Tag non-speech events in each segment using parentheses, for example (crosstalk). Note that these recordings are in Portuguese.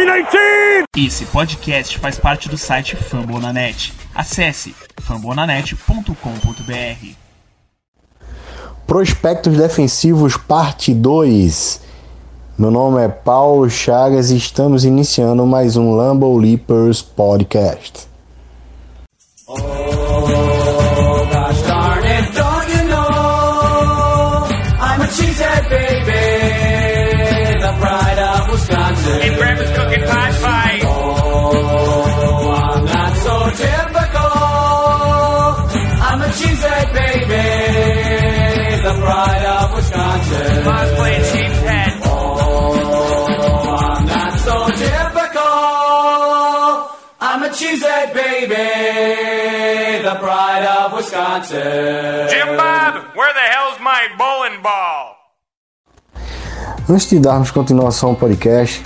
319! Esse podcast faz parte do site Fambonanet. Acesse fambonanet.com.br. Prospectos Defensivos Parte 2. Meu nome é Paulo Chagas e estamos iniciando mais um Lambo Leapers Podcast. And Wisconsin. Jim Bob, where the hell's my bowling ball? Antes de darmos continuação ao podcast,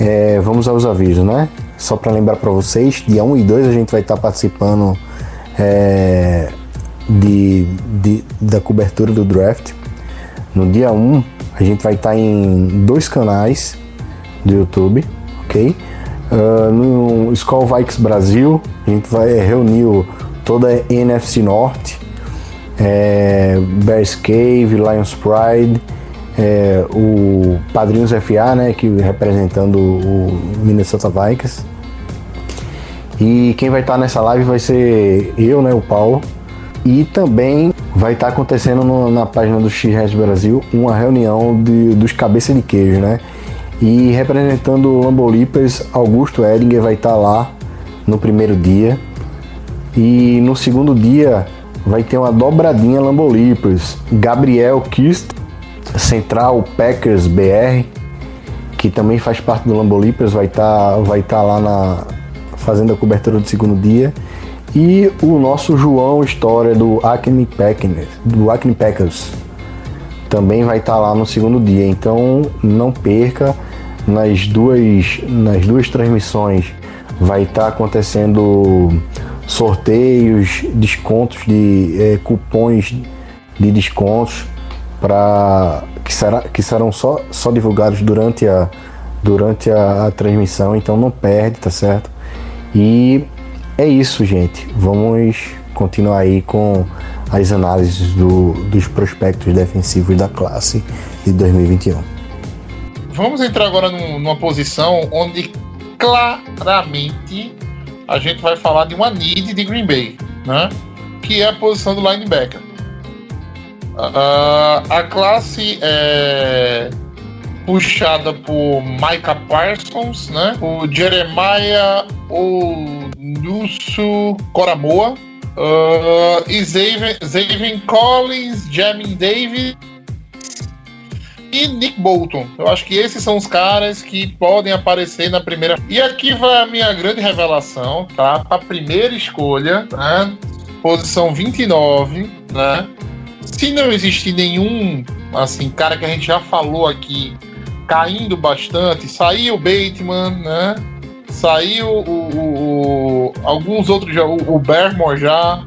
é, vamos aos avisos, né? Só para lembrar para vocês, dia 1 e 2 a gente vai estar participando é, de, de- da cobertura do draft. No dia 1 a gente vai estar em dois canais do YouTube, ok? Ah, no Skull Vikes Brasil, a gente vai reunir o- toda a NFC Norte, é, Bears Cave, Lions Pride, é, o Padrinhos FA, né, que representando o Minnesota Vikings. E quem vai estar nessa live vai ser eu, né, o Paulo. E também vai estar acontecendo no- na página do X Brasil uma reunião de- dos cabeça de queijo, né? E representando o Lambo Leapers, Augusto Edinger vai estar lá no primeiro dia. E no segundo dia vai ter uma dobradinha Lambo Leapers. Gabriel Kist, Central Packers BR, que também faz parte do Lambo Leapers, vai estar vai tá lá na, fazendo a cobertura do segundo dia. E o nosso João História do Acme Packers, do Acme Packers também vai estar lá no segundo dia. Então não perca nas duas nas duas transmissões vai estar acontecendo sorteios, descontos de eh, cupons de descontos para que, será, que serão só, só divulgados durante a durante a, a transmissão. Então não perde, tá certo? E é isso, gente. Vamos continuar aí com as análises do- dos prospectos defensivos da classe de 2021. Vamos entrar agora num- numa posição onde claramente a gente vai falar de uma need de Green Bay, né? Que é a posição do linebacker. Ah, a classe é puxada por Micah Parsons, né? O Jeremiah Onusu Coramoa ah, e Zaven Collins, Jamin Davis e Nick Bolton. Eu acho que esses são os caras que podem aparecer na primeira. E aqui vai a minha grande revelação, tá? A primeira escolha, né? Posição 29, né? Se não existir nenhum, assim, cara que a gente já falou aqui, caindo bastante, saiu o Bateman, né? Saiu o, o- o- alguns outros, jo- o, o já,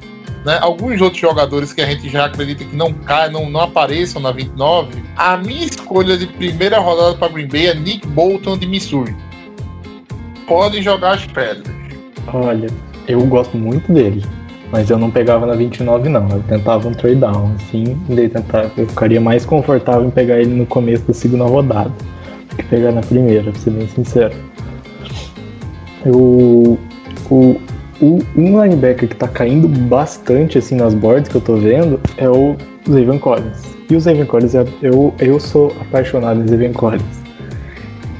né? Alguns outros jogadores que a gente já acredita que não caem, não, não apareçam na 29. A minha escolha de primeira rodada para Green Bay é Nick Bolton de Missouri. Podem jogar as pedras. Olha, eu gosto muito dele. Mas eu não pegava na 29 não. Eu tentava um trade down, assim, tentava, eu ficaria mais confortável em pegar ele no começo da segunda rodada. Que pegar na primeira, pra ser bem sincero. Eu, o, o, um linebacker que tá caindo bastante assim nas boards que eu tô vendo é o Zaven Collins. E o Zaven Collins, é- eu, eu sou apaixonado em Zaven Collins.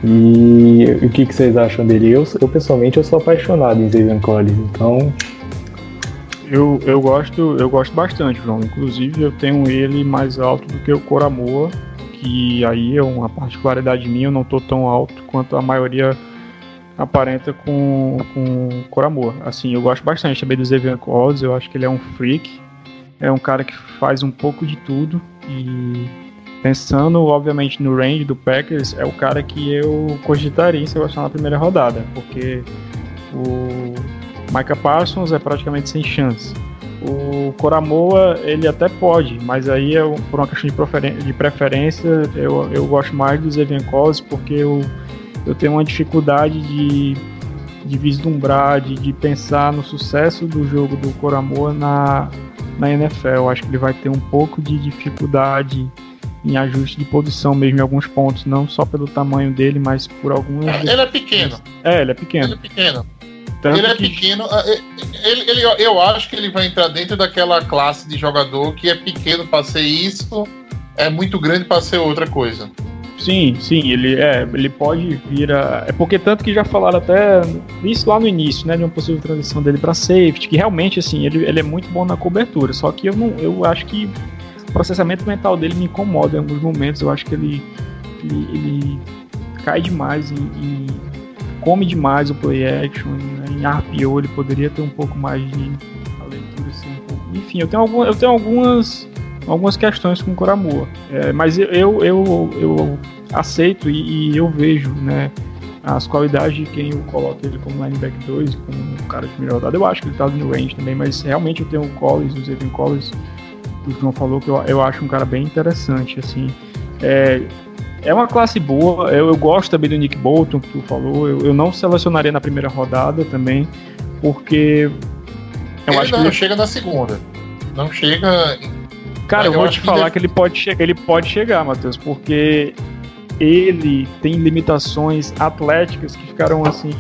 E o que, que vocês acham dele? Eu, eu pessoalmente eu sou apaixonado em Zaven Collins, então Eu, eu gosto eu gosto bastante, João. Inclusive eu tenho ele mais alto do que o Coramoa, que aí é uma particularidade minha, eu não tô tão alto quanto a maioria aparenta com, com o Coramoa. Assim, eu gosto bastante também do Xavier Collins, eu acho que ele é um freak, é um cara que faz um pouco de tudo e pensando obviamente no range do Packers, é o cara que eu cogitaria em selecionar na primeira rodada, porque o Micah Parsons é praticamente sem chance. O Coramoa, ele até pode, mas aí é um- por uma questão de, preferência, eu, eu gosto mais do Xavier Collins porque eu, eu tenho uma dificuldade de, de vislumbrar, de, de pensar no sucesso do jogo do Coramoa na, na NFL. Eu acho que ele vai ter um pouco de dificuldade em ajuste de posição mesmo em alguns pontos, não só pelo tamanho dele, mas por algumas. Ele é pequeno. É, ele é pequeno. Ele é pequeno. Tanto ele é que- pequeno. ah, Ele, ele- eu acho que ele vai entrar dentro daquela classe de jogador que é pequeno para ser isso, é muito grande para ser outra coisa. Sim, sim, ele é, ele pode vir a. É porque tanto que já falaram até isso lá no início, né, de uma possível transição dele para safety, que realmente assim, ele, ele é muito bom na cobertura, só que eu não, eu acho que o processamento mental dele me incomoda em alguns momentos, eu acho que ele ele, ele cai demais em, em- come demais o play action, né, em RPO ele poderia ter um pouco mais de leitura assim. Enfim, eu tenho algum, eu tenho algumas algumas questões com o Coramua. É, mas eu, eu, eu, eu aceito e, e eu vejo né, as qualidades de quem eu coloco ele como linebacker 2, como um cara de primeira rodada. Eu acho que ele tá no range também, mas realmente eu tenho o Collins, o Zayvon Collins, que o João falou, que eu, eu acho um cara bem interessante. assim É, é uma classe boa, eu, eu gosto também do Nick Bolton, que tu falou. Eu, eu não selecionaria na primeira rodada também, porque eu ele acho não que ele chega na segunda. Não chega. Cara, eu Eu vou te que falar deve- que ele pode chegar, ele pode chegar, Matheus, porque ele tem limitações atléticas que ficaram assim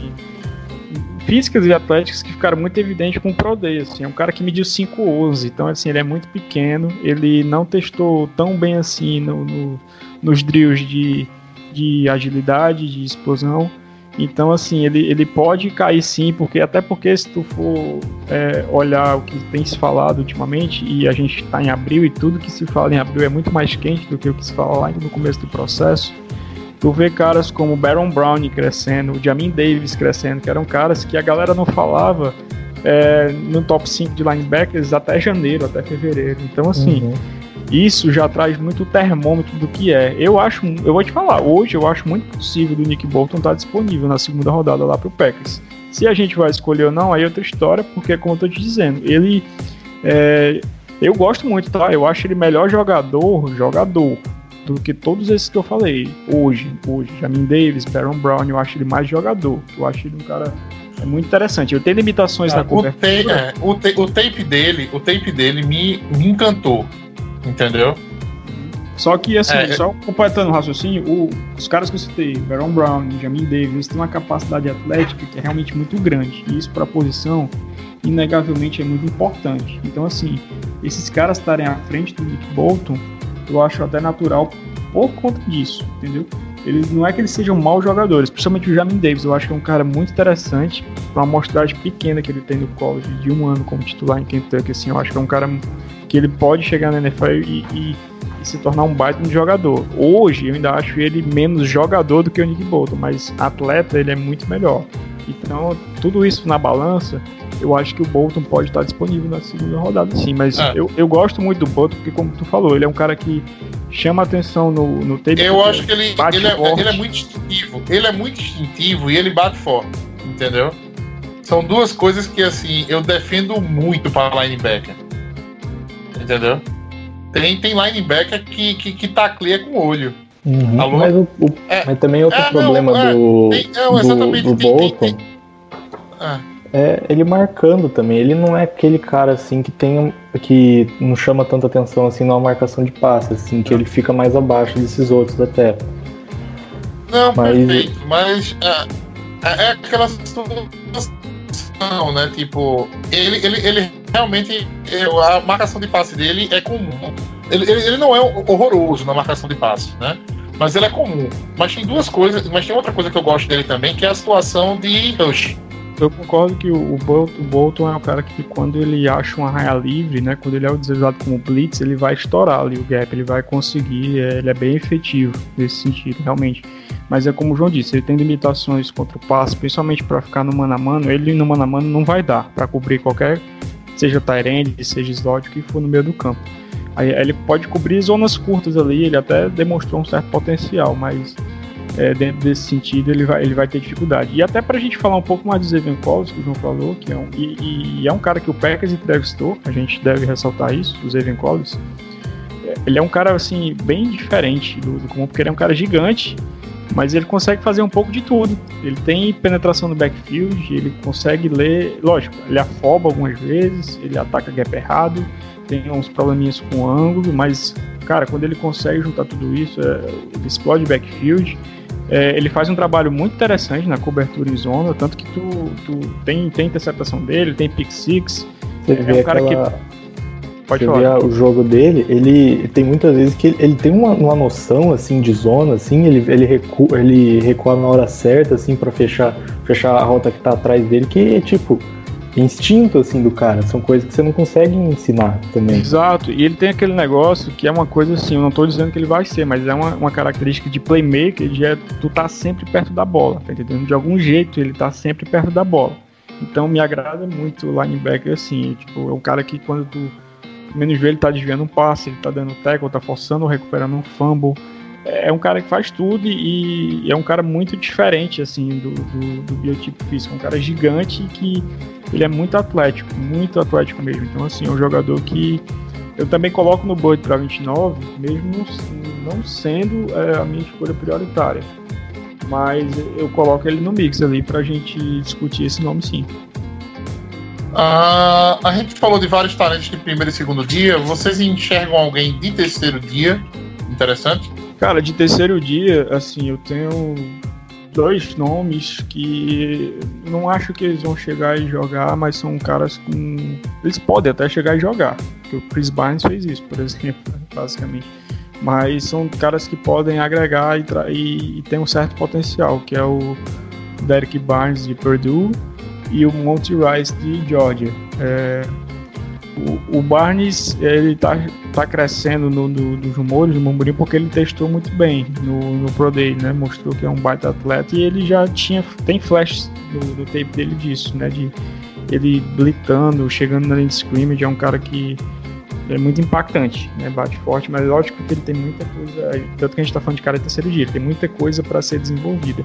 físicas e atléticas que ficaram muito evidentes com o Pro Day, assim, é um cara que mediu 5'11", então assim, ele é muito pequeno, ele não testou tão bem assim no, no- nos drills de, de agilidade, de explosão, então assim, ele, ele pode cair sim, porque até porque se tu for é, olhar o que tem se falado ultimamente, e a gente está em abril, e tudo que se fala em abril é muito mais quente do que o que se fala lá no começo do processo. Tu vê caras como Baron Brown crescendo, o Jamin Davis crescendo, que eram caras que a galera não falava é, no top 5 de linebackers até janeiro, até fevereiro. Então, assim, Uhum. isso já traz muito termômetro do que é. Eu acho, eu vou te falar, hoje eu acho muito possível do Nick Bolton estar disponível na segunda rodada lá pro Packers. Se a gente vai escolher ou não, aí é outra história, porque como eu tô te dizendo, ele é, eu gosto muito, tá? Eu acho ele melhor jogador, jogador do que todos esses que eu falei hoje, hoje, Jamin Davis, Baron Brown, eu acho ele mais jogador. Eu acho ele um cara é muito interessante. Eu tenho limitações na o, ta- cobertura. é, o, ta- o tape dele, o tape dele me, me encantou. Entendeu? Só que, assim, É, é- só completando o raciocínio, o- os caras que eu citei, Baron Brown, Jamin Davis, têm uma capacidade atlética que é realmente muito grande. E isso, para a posição, inegavelmente é muito importante. Então, assim, esses caras estarem à frente do Nick Bolton, eu acho até natural por conta disso, entendeu? Eles não é que eles sejam maus jogadores, principalmente o Jamin Davis, eu acho que é um cara muito interessante para uma amostragem pequena que ele tem no college de um ano como titular em Kentucky, assim, eu acho que é um cara que ele pode chegar na NFL e, e- e se tornar um baita de jogador. Hoje eu ainda acho ele menos jogador do que o Nick Bolton, mas atleta ele é muito melhor. Então, tudo isso na balança, eu acho que o Bolton pode estar disponível na segunda rodada, sim. Mas É. eu, eu gosto muito do Bolton, porque, como tu falou, ele é um cara que chama atenção no, no tape. Eu acho que ele, ele, é, ele é muito instintivo. Ele é muito instintivo e ele bate forte. Entendeu? São duas coisas que, assim, eu defendo muito para linebacker. Entendeu? Tem, tem linebacker que, que, que tacleia com o olho. Uhum. Alô? Mas, o, o- É. mas também outro É, não, problema é, do, tem- não, do, do Bolton Ah, é ele marcando também. Ele não é aquele cara assim que tem que não chama tanta atenção assim numa marcação de passe, assim, que ele fica mais abaixo desses outros até. não, Mas- perfeito. Mas é, é, é aquela situação, né? Tipo, ele, ele, ele realmente. A marcação de passe dele é comum. Ele, ele, ele não é horroroso na marcação de passe, né? Mas ele é comum. Mas tem duas coisas. Mas tem outra coisa que eu gosto dele também, que é a situação de rush. Eu concordo que o, o, Bol- o Bolton é um cara que quando ele acha uma raia livre, né, quando ele é utilizado como blitz, ele vai estourar ali o gap, ele vai conseguir, é, ele é bem efetivo nesse sentido, realmente. Mas é como o João disse, ele tem limitações contra o passe, principalmente para ficar no mano a mano, ele no mano a mano não vai dar para cobrir qualquer, seja Tyrande, seja slot, que for no meio do campo. Aí ele pode cobrir zonas curtas ali, ele até demonstrou um certo potencial, mas é, dentro desse sentido ele vai, ele vai ter dificuldade. E até pra gente falar um pouco mais do Collins, que o João falou, que é um, e, e é um cara que o Packers entrevistou, a gente deve ressaltar isso, o Collins. É, Ele é um cara, assim, bem diferente do, do comum, porque ele é um cara gigante, mas ele consegue fazer um pouco de tudo. Ele tem penetração no backfield, ele consegue ler, lógico, ele afoba algumas vezes, ele ataca gap errado, tem uns probleminhas com o ângulo, mas, cara, quando ele consegue juntar tudo isso, é, ele explode backfield. É, ele faz um trabalho muito interessante na cobertura em zona, tanto que tu, tu tem, tem interceptação dele, tem pick six. Você É um cara que- aquela- Pode Você falar. o jogo dele, ele tem muitas vezes que ele, ele tem uma, uma noção assim de zona, assim, ele, ele, recua, ele recua na hora certa, assim, para fechar, fechar a rota que tá atrás dele, que é tipo instinto assim do cara. São coisas que você não consegue ensinar também. Exato, e ele tem aquele negócio que é uma coisa assim, eu não tô dizendo que ele vai ser, mas é uma, uma característica de playmaker, de é, tu tá sempre perto da bola, tá entendendo? De algum jeito ele tá sempre perto da bola. Então me agrada muito o linebacker assim, tipo, é um cara que quando tu menos vê ele tá desviando um passe, ele tá dando tackle, tá forçando, recuperando um fumble. É um cara que faz tudo e, é um cara muito diferente assim do, do, do biotipo físico, um cara gigante que ele é muito atlético, muito atlético mesmo. Então, assim, é um jogador que eu também coloco no Bud para 29, mesmo não, sendo é, a minha escolha prioritária. Mas eu coloco ele no mix ali pra gente discutir esse nome sim. Ah, a gente falou de vários talentos de primeiro e segundo dia. Vocês enxergam alguém de terceiro dia? Interessante. Cara, de terceiro dia, assim, eu tenho dois nomes que não acho que eles vão chegar e jogar, mas são caras com. Eles podem até chegar e jogar. Porque o Chris Barnes fez isso, por exemplo, (laughs) basicamente. Mas são caras que podem agregar e, tra- e tem um certo potencial, que é o Derek Barnes de Purdue e o Monty Rice de Georgia. É, o, Barnes ele tá, tá crescendo no, no, nos rumores, no murmurinho, porque ele testou muito bem no, no Pro Day, né? Mostrou que é um baita atleta e ele já tinha tem flashes no, no tape dele disso, né? De ele blitando, chegando na linha de scrimmage, é um cara que é muito impactante, né? Bate forte, mas lógico que ele tem muita coisa, tanto que a gente tá falando de cara de terceiro dia, ele tem muita coisa para ser desenvolvida.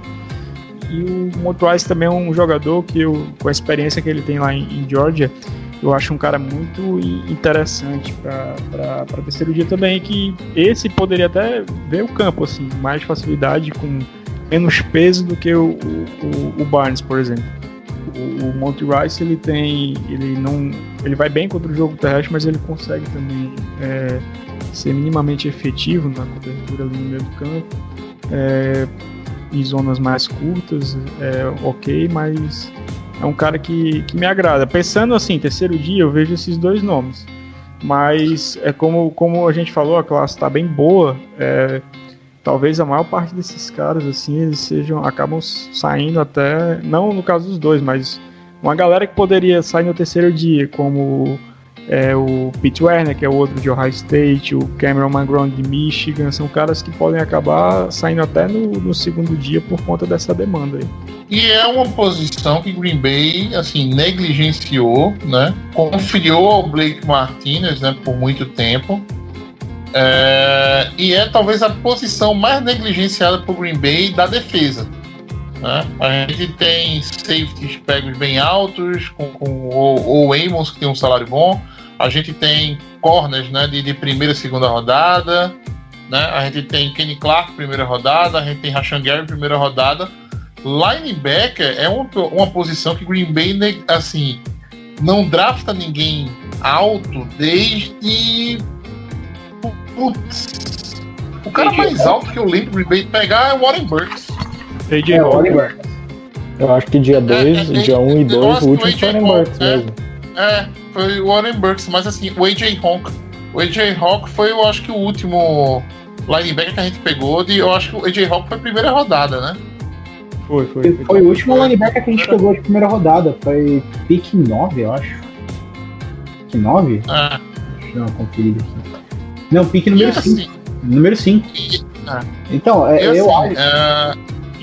E o Motorice também é um jogador que eu, com a experiência que ele tem lá em, em Georgia, eu acho um cara muito interessante para terceiro dia também, que esse poderia até ver o campo, assim, mais facilidade, com menos peso do que o, o, o Barnes, por exemplo. O, o Monty Rice, ele tem, ele não, ele vai bem contra o jogo terrestre, mas ele consegue também é, ser minimamente efetivo na cobertura ali no meio do campo. É, em zonas mais curtas, é ok, mas é um cara que, que me agrada. Pensando assim, terceiro dia, eu vejo esses dois nomes. Mas é como, como a gente falou, a classe está bem boa. é, talvez a maior parte desses caras, assim, eles sejam. acabam saindo até. Não no caso dos dois, mas uma galera que poderia sair no terceiro dia, como é, o Pete Werner, que é o outro de Ohio State, o Cameron McGraw de Michigan, são caras que podem acabar saindo até no, no segundo dia por conta dessa demanda aí. E é uma posição que Green Bay, assim, negligenciou, né? Confiou ao Blake Martinez, né, por muito tempo. É, e é talvez a posição mais negligenciada por Green Bay da defesa. Né? A gente tem safeties pegos bem altos, com, com o, o Amos, que tem um salário bom. A gente tem corners né, de, de primeira e segunda rodada. Né? A gente tem Kenny Clark, primeira rodada. A gente tem Rashan Gary, primeira rodada. Linebacker é uma, uma posição que Green Bay, né, assim, não drafta ninguém alto desde. Putz. O cara mais alto que eu lembro Green Bay pegar é o Warren Burks. AJ É. Oliver. Eu acho que dia 2, é, dia 1 um e eu 2, acho o último foi o AJ Burks é. mesmo. É, foi o Warren Burks, mas assim, o AJ Hawk. O AJ Hawk foi, eu acho que o último linebacker que a gente pegou. De, eu acho que o AJ Hawk foi a primeira rodada, né? Foi, foi. Foi o último linebacker que a gente pegou de primeira rodada. Foi pick 9, eu acho. Pick 9? É, Deixa eu dar uma conferida aqui. Não, pick número e 5. assim, Número 5. e, Então, é, e eu assim, acho. é,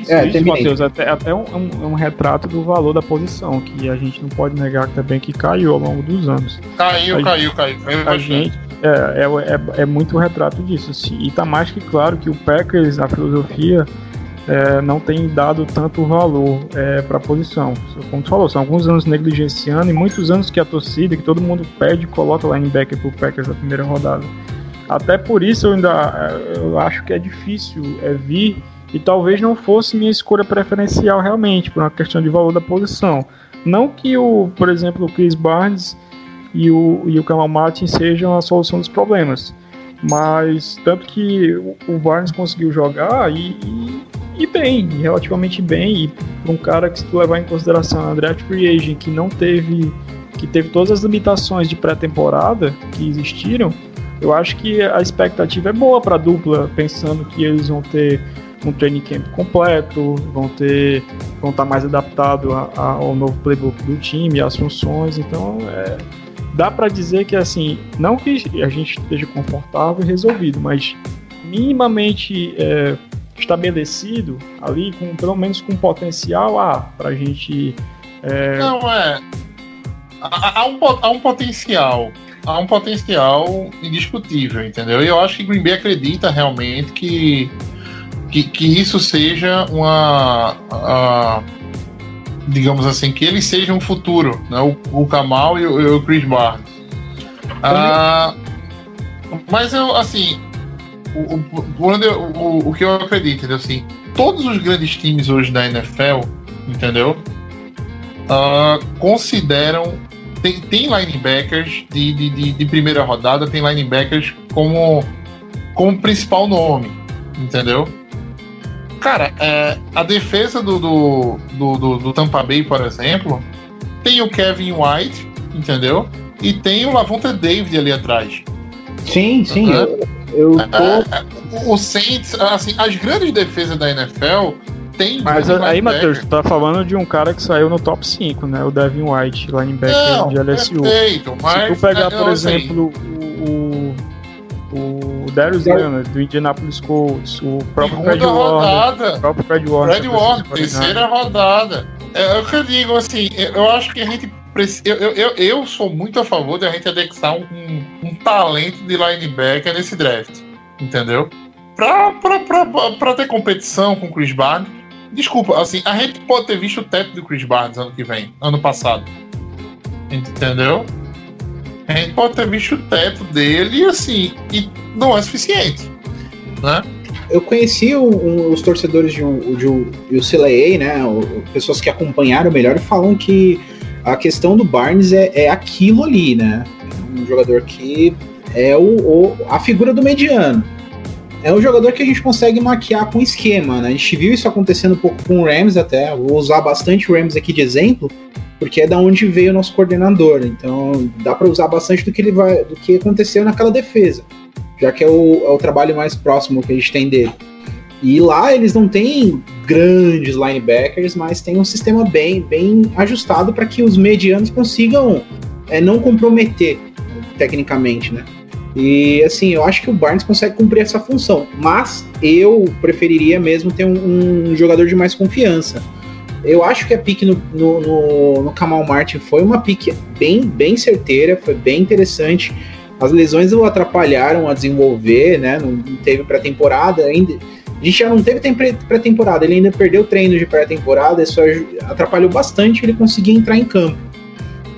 Isso, É, isso terminei. Matheus, até, até um, um- um retrato do valor da posição, que a gente não pode negar também que caiu ao longo dos anos. caiu, A- caiu, caiu. caiu A gente é, é, é, é muito retrato disso. Assim, e tá mais que claro que o Packers, a filosofia, é, não tem dado tanto valor é, para a posição. Como tu falou, são alguns anos negligenciando e muitos anos que a torcida, que todo mundo pede, coloca linebacker pro Packers na primeira rodada. Até por isso eu ainda é, eu acho que é difícil é, vir e talvez não fosse minha escolha preferencial realmente, por uma questão de valor da posição. Não que o, por exemplo, o Chris Barnes e o, e o Kamal Martin sejam a solução dos problemas, mas tanto que o, o Barnes conseguiu jogar e, e, e bem, relativamente bem, e um cara que se tu levar em consideração a draft free agent que não teve que teve todas as limitações de pré-temporada que existiram, eu acho que a expectativa é boa para a dupla, pensando que eles vão ter um training camp completo, vão ter vão estar mais adaptados ao novo playbook do time, às funções, então é, dá para dizer que assim, não que a gente esteja confortável e resolvido, mas minimamente é, estabelecido ali, com pelo menos com potencial ah, para a gente. É... Não, é. Há, há, um, há um potencial. Há um potencial indiscutível, entendeu? E eu acho que Green Bay acredita realmente que, que, que isso seja uma. A, digamos assim, que ele seja um futuro, né? O, o Kamal e o, o Chris Barnes. Ah, mas eu, assim, o, o, o, o que eu acredito, entendeu? Assim, todos os grandes times hoje da NFL, entendeu? Uh, consideram. Tem, tem linebackers de, de, de, de, primeira rodada, tem linebackers como, como principal nome, entendeu? Cara, é, a defesa do, do, do, do, do Tampa Bay, por exemplo, tem o Kevin White, entendeu? E tem o Lavonta David ali atrás. Sim, sim. Uhum. Eu, eu tô... É, o Saints, assim, as grandes defesas da NFL tem. Mas aí, Matheus, tu tá falando de um cara que saiu no top 5, né? O Devin White, linebacker Não, de LSU. Perfeito, mas, Se tu pegar, por exemplo, o, o, o Darius Leonard, do Indianapolis Colts, o próprio Fred Warner. O próprio Fred Warner. Fred Warner, terceira rodada. É, é o que eu digo, assim, eu acho que a gente eu, eu, eu, sou muito a favor de a gente anexar um, um, um talento de linebacker nesse draft. Entendeu? Pra, pra, pra, pra ter competição com o Chris Barnes. Desculpa, assim, a gente pode ter visto o teto do Chris Barnes ano que vem, ano passado. Entendeu? A gente pode ter visto o teto dele assim, e não é suficiente. Né? Eu conheci o, um, os torcedores de, um, de um, o CLA, né? O, pessoas que acompanharam melhor falam que a questão do Barnes é, é aquilo ali, né? Um jogador que é o, o, a figura do mediano. É um jogador que a gente consegue maquiar com esquema, né? A gente viu isso acontecendo um pouco com o Rams até. Vou usar bastante o Rams aqui de exemplo, porque é da onde veio o nosso coordenador. Então dá para usar bastante do que ele vai, do que aconteceu naquela defesa, já que é o, é o trabalho mais próximo que a gente tem dele. E lá eles não têm grandes linebackers, mas tem um sistema bem, bem ajustado para que os medianos consigam é, não comprometer tecnicamente, né? E assim, eu acho que o Barnes consegue cumprir essa função, mas eu preferiria mesmo ter um, um jogador de mais confiança. Eu acho que a pique no, no, no, no Kamal Martin foi uma pique bem, bem certeira, foi bem interessante. As lesões o atrapalharam a desenvolver, né? Não teve pré-temporada ainda a gente já não teve pré-temporada, ele ainda perdeu treinos de pré-temporada, isso atrapalhou bastante ele conseguir entrar em campo.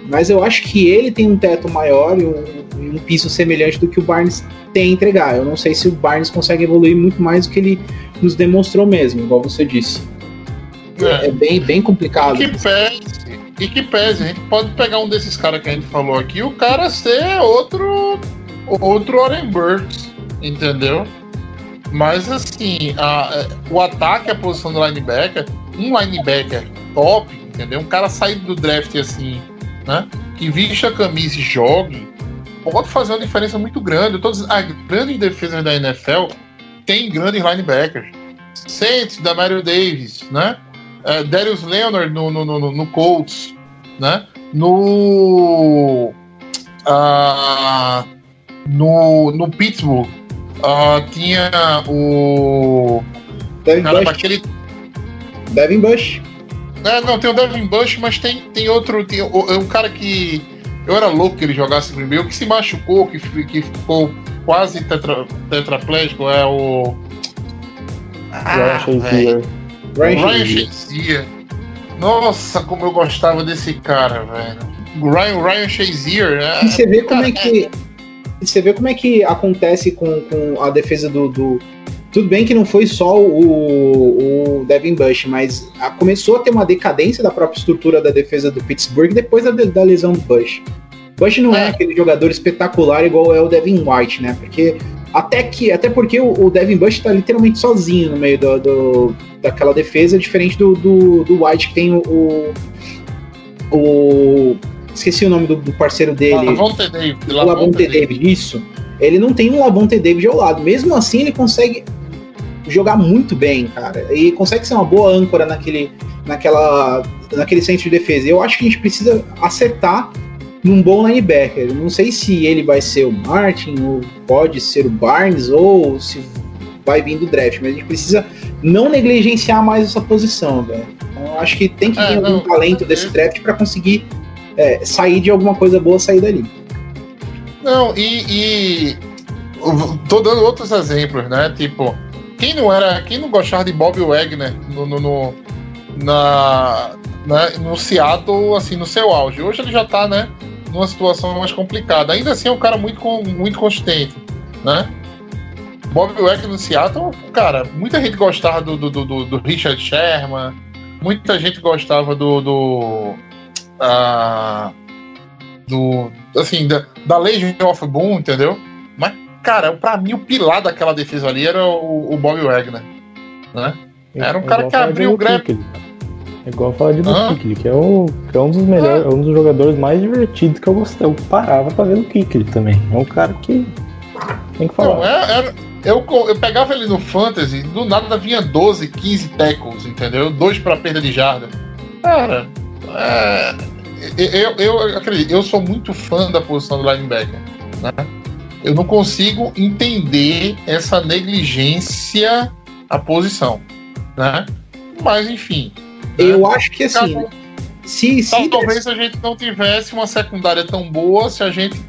Mas eu acho que ele tem um teto maior e um, um piso semelhante do que o Barnes tem a entregar. Eu não sei se o Barnes consegue evoluir muito mais do que ele nos demonstrou mesmo, igual você disse. É, é bem, bem complicado. Que pese, e que pese, a gente pode pegar um desses caras que a gente falou aqui, o cara ser outro outro Oren Burks, entendeu? Mas assim, a, o ataque, a posição do linebacker, um linebacker top, entendeu? Um cara saído do draft assim, né? Que vista a camisa e jogue, pode fazer uma diferença muito grande. Todas as grandes defesas da NFL têm grandes linebackers. Saints, da Mario Davis, né? Uh, Darius Leonard no, no, no, no Colts, né? No, uh, no, no Pittsburgh, Uh, tinha o. Devin Caramba, Bush. Aquele... Devin Bush. É, não, tem o Devin Bush, mas tem, tem outro. Tem o, um cara que. Eu era louco que ele jogasse Green Bay, que se machucou, que, que ficou quase tetra, tetraplégico, é o. Ah, Ryan Ryan Shazier. Nossa, como eu gostava desse cara, velho. Ryan, Ryan Shazier. É, e você vê como é que. É, você vê como é que acontece com, com a defesa do, do, Tudo bem que não foi só o, o Devin Bush, mas a- começou a ter uma decadência da própria estrutura da defesa do Pittsburgh depois da, da lesão do Bush. Bush não é É. aquele jogador espetacular igual é o Devin White, né? Porque até que até porque o, o Devin Bush tá literalmente sozinho no meio do, do- daquela defesa, diferente do, do, do White que tem o, o, o- esqueci o nome do, do parceiro dele. Lavonte David. Lavonte David, isso. Ele não tem um Lavonte David ao lado. Mesmo assim, ele consegue jogar muito bem, cara. E consegue ser uma boa âncora naquele, naquela, naquele centro de defesa. Eu acho que a gente precisa acertar num bom linebacker. Não sei se ele vai ser o Martin, ou pode ser o Barnes, ou se vai vir do draft, mas a gente precisa não negligenciar mais essa posição, velho. Então, acho que tem que É, vir algum talento desse draft para conseguir é, sair de alguma coisa boa, sair dali. Não, e, e tô dando outros exemplos, né? Tipo, quem não era, quem não gostava de Bob Wagner no, no, no- na, né, no Seattle, assim, no seu auge. Hoje ele já tá, né, numa situação mais complicada. Ainda assim é um cara muito, muito consistente, né? Bob Wagner no Seattle, cara, muita gente gostava do, do, do- do, Richard Sherman, muita gente gostava do, do ah, do assim da, da Legion of Boom, entendeu? Mas cara, pra mim o pilar daquela defesa ali era o, o Bob Wagner, né? Era um É cara que abriu o Luke grab. Kuechly. É igual falar de Kuechly, que é, o, que é um dos melhores, é um dos jogadores mais divertidos que eu gostei. Eu parava pra ver o Kuechly também. É um cara que tem que falar. Não, é- era- eu, eu pegava ele no Fantasy, do nada vinha 12, 15 tackles, entendeu? Dois pra perda de jarda. Cara, é, eu, eu acredito, eu sou muito fã da posição do linebacker. Né? Eu não consigo entender essa negligência à posição. Né? Mas enfim. Né? Eu acho que assim, Cada- se, se Tal- talvez a gente não tivesse uma secundária tão boa se a gente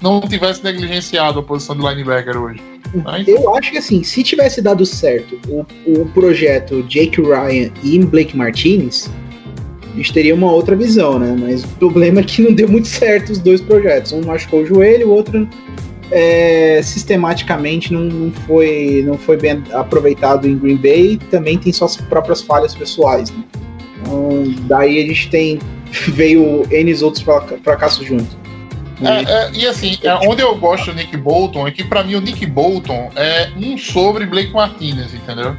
não tivesse negligenciado a posição do linebacker hoje. Né? Eu acho que assim, se tivesse dado certo o, o projeto Jake Ryan e Blake Martinez, a gente teria uma outra visão, né? Mas o problema é que não deu muito certo os dois projetos. Um machucou o joelho, o outro é, sistematicamente não, foi, não foi bem aproveitado em Green Bay. Também tem suas próprias falhas pessoais. Né? Então, daí a gente tem (laughs) veio N outros fra- fracassos junto. É, é, e assim, é, onde eu gosto do Nick Bolton é que pra mim o Nick Bolton é um sobre Blake Martinez, entendeu?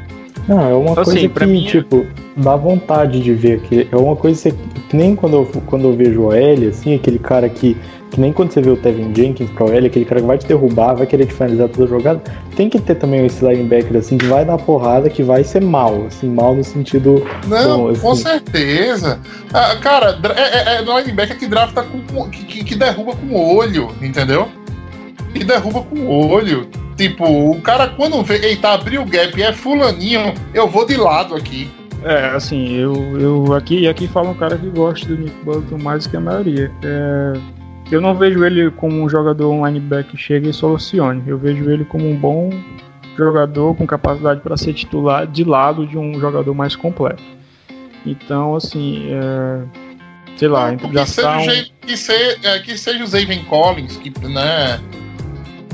Não, é uma Assim, coisa que, mim é- tipo, dá vontade de ver. Que é uma coisa que, que nem quando eu, quando eu vejo o OL, assim, aquele cara que. Que nem quando você vê o Tevin Jenkins pra OL, aquele cara que vai te derrubar, vai querer te finalizar toda a jogada. Tem que ter também esse linebacker, assim, que vai dar porrada, que vai ser mal, assim, mal no sentido. Não, Bom, com assim- certeza. Ah, cara, é, é, é linebacker que drafta com. Que, que, que derruba com o olho, entendeu? Que derruba com o olho. Tipo, o cara quando vê, eita, abriu o gap e é fulaninho, eu vou de lado aqui. É, assim, eu, eu aqui, aqui fala um cara que gosta do Nick Bolton mais que a maioria. É, eu não vejo ele como um jogador um linebacker que chega e solucione. Eu vejo ele como um bom jogador com capacidade para ser titular de lado de um jogador mais completo. Então, assim, é, sei lá, Não, entre que, seja, um, jeito- que, se- é, que seja o Zaven Collins, que, né?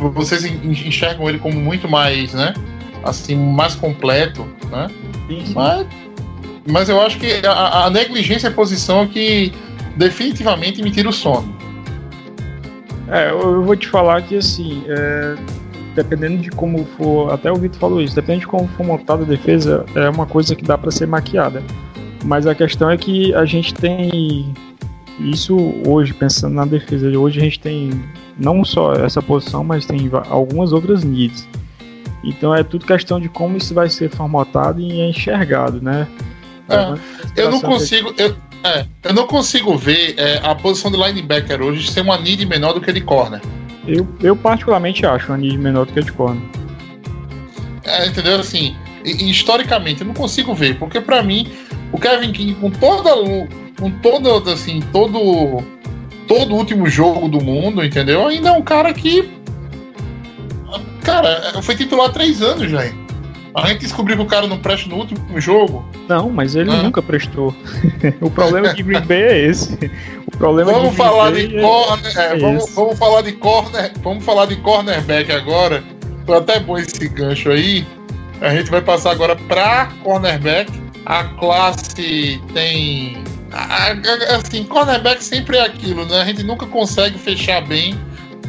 Vocês en- enxergam ele como muito mais, né? Assim, mais completo, né? Mas, mas eu acho que a, a negligência é a posição que definitivamente me tira o sono. É, eu eu vou te falar que assim, é, dependendo de como for, até o Vitor falou isso, dependendo de como for montada a defesa, é uma coisa que dá para ser maquiada. Mas a questão é que a gente tem isso hoje, pensando na defesa de hoje, a gente tem não só essa posição, mas tem algumas outras needs. Então é tudo questão de como isso vai ser formatado e enxergado, né? É, em Eu não que- consigo. Eu, é, eu não consigo ver é, a posição do linebacker hoje ser uma need menor do que a de corner. Eu, eu particularmente acho a need menor do que a de corner. É, entendeu? Assim, historicamente, eu não consigo ver, porque pra mim, o Kevin King, com toda. com todo, assim, todo. Todo o último jogo do mundo, entendeu? Ainda é um cara que. Cara, foi titular há três anos já. hein? A gente descobriu que o cara não presta no último jogo. Não, mas ele Ah. nunca prestou. (laughs) o problema de Green Bay é esse. O problema Vamos de falar Bay de é- corner, é, é vamos, vamos falar de corner, vamos falar de cornerback agora. Foi até bom esse gancho aí. A gente vai passar agora para cornerback. A classe tem. A- a- Assim, cornerback sempre é aquilo, né? A gente nunca consegue fechar bem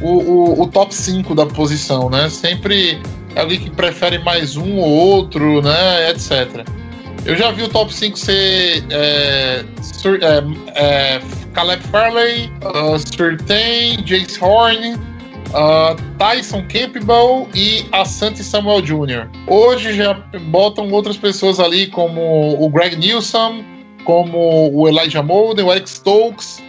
o, o, o top 5 da posição, né? Sempre é alguém que prefere mais um ou outro, né? Etc. Eu já vi o top 5 ser é, Sur- é, é, Caleb Farley, uh, Surtain, Jace Horn, uh, Tyson Campbell e Asante Samuel Jr. Hoje já botam outras pessoas ali, como o Greg Nilsson, como o Elijah Molden, o Eric Stokes.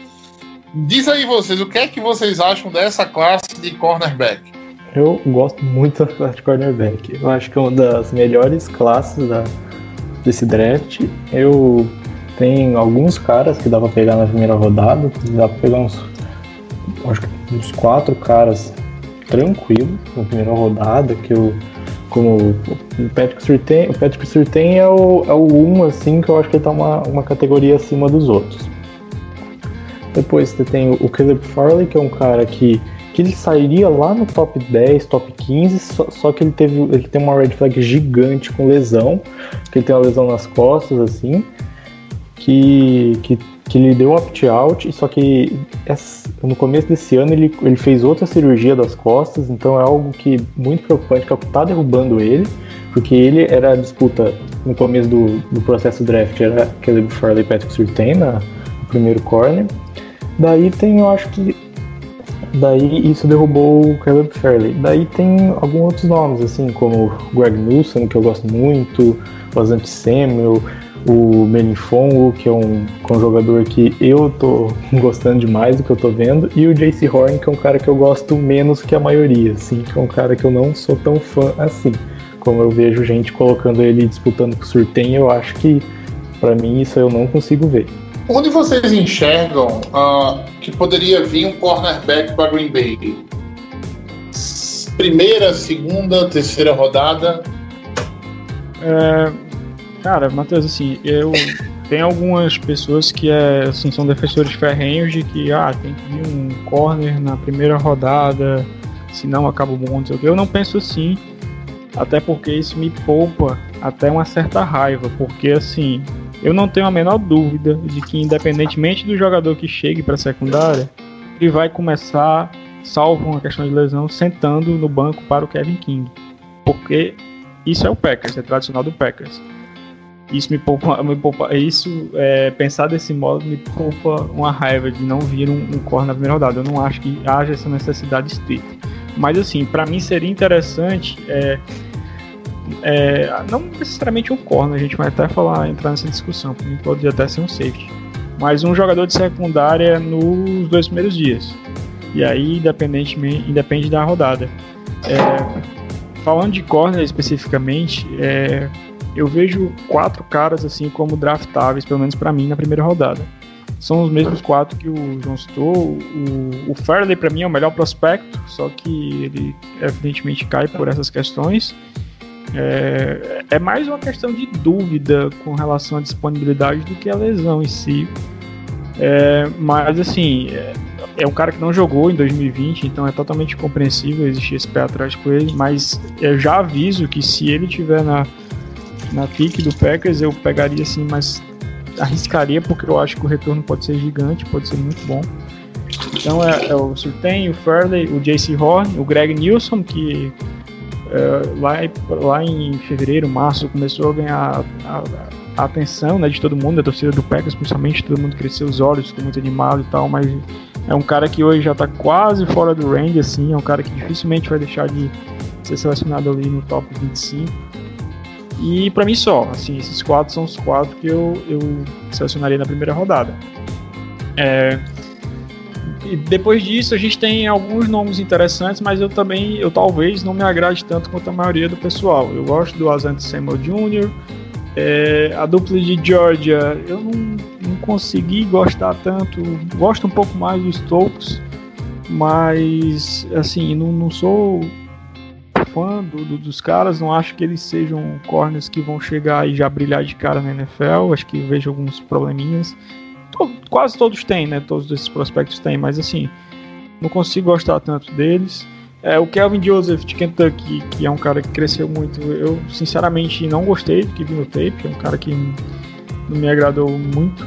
Diz aí vocês, o que é que vocês acham dessa classe de cornerback? Eu gosto muito da classe de cornerback. Eu acho que é uma das melhores classes da, desse draft. Eu tenho alguns caras que dá pra pegar na primeira rodada. Dá pra pegar uns, acho que uns quatro caras tranquilo na primeira rodada. Que eu, como o Patrick Surtain, o Patrick Surtain é o, é o um assim que eu acho que ele tá uma, uma categoria acima dos outros. Depois você tem o Caleb Farley, que é um cara que, que ele sairia lá no top 10, top 15, só, só que ele teve ele tem uma red flag gigante com lesão, que ele tem uma lesão nas costas, assim, que, que, que ele deu um opt-out, só que no começo desse ano ele, ele fez outra cirurgia das costas, então é algo que muito preocupante, que é o que tá derrubando ele, porque ele era a disputa no começo do, do processo draft, era Caleb Farley e Patrick Surtain na, no primeiro corner. Daí tem, eu acho que. Daí isso derrubou o Caleb Fairley. Daí tem alguns outros nomes, assim, como Greg Newsom, que eu gosto muito, o Asante Samuel, o Menifongo, que é um, que é um jogador que eu tô (laughs) gostando demais do que eu tô vendo, e o JC Horn, que é um cara que eu gosto menos que a maioria, assim, que é um cara que eu não sou tão fã assim. Como eu vejo gente colocando ele disputando com o Surtain, eu acho que, pra mim, isso eu não consigo ver. Onde vocês enxergam ah, que poderia vir um cornerback para Green Bay? Primeira, segunda, terceira rodada? É, cara, Matheus, assim, eu tem algumas pessoas que é, assim, são defensores ferrenhos de que ah, tem que vir um corner na primeira rodada, senão acaba o mundo, não. Eu não penso assim, até porque isso me poupa até uma certa raiva, porque assim, eu não tenho a menor dúvida de que independentemente do jogador que chegue para a secundária, ele vai começar, salvo uma questão de lesão, sentando no banco para o Kevin King. Porque isso é o Packers, é tradicional do Packers. Isso me poupa, me poupa isso, é, pensar desse modo me poupa uma raiva de não vir um, um corner na primeira rodada. Eu não acho que haja essa necessidade estrita. Mas assim, para mim seria interessante, é, é, não necessariamente um corner, a gente vai até falar, entrar nessa discussão, mim pode até ser um safety. Mas um jogador de secundária nos dois primeiros dias. E aí, independentemente, independe da rodada. É, falando de corner especificamente, é, eu vejo quatro caras assim como draftáveis, pelo menos para mim, na primeira rodada. São os mesmos quatro que o João citou. O, o Fairley, para mim, é o melhor prospecto, só que ele evidentemente cai por essas questões. É, é mais uma questão de dúvida com relação à disponibilidade do que a lesão em si. É, mas assim, é, é um cara que não jogou em 2020, então é totalmente compreensível existir esse pé atrás com ele. Mas eu já aviso que se ele tiver na, na pick do Packers, eu pegaria assim, mas arriscaria porque eu acho que o retorno pode ser gigante, pode ser muito bom. Então é, é o Surtain, o Fairley, o JC Horn, o Greg Nilsson, que é, lá, lá em fevereiro, março, começou a ganhar a, a atenção né, de todo mundo, da torcida do Packers, principalmente, todo mundo cresceu os olhos, ficou muito animado e tal, mas é um cara que hoje já tá quase fora do range, assim, é um cara que dificilmente vai deixar de ser selecionado ali no top 25. E para mim só, assim, esses quatro são os quatro que eu, eu selecionaria na primeira rodada. É, e depois disso a gente tem alguns nomes interessantes, mas eu também, eu talvez não me agrade tanto quanto a maioria do pessoal. Eu gosto do Asante Samuel Jr., é, a dupla de Georgia eu não, não consegui gostar tanto, gosto um pouco mais do Stokes, mas assim, não, não sou fã do, do, dos caras, não acho que eles sejam corners que vão chegar e já brilhar de cara na NFL, acho que vejo alguns probleminhas. Quase todos têm, né? Todos esses prospectos têm, mas assim, não consigo gostar tanto deles. É, o Kelvin Joseph de Kentucky, que é um cara que cresceu muito, eu sinceramente não gostei do que vi no tape, é um cara que não me agradou muito.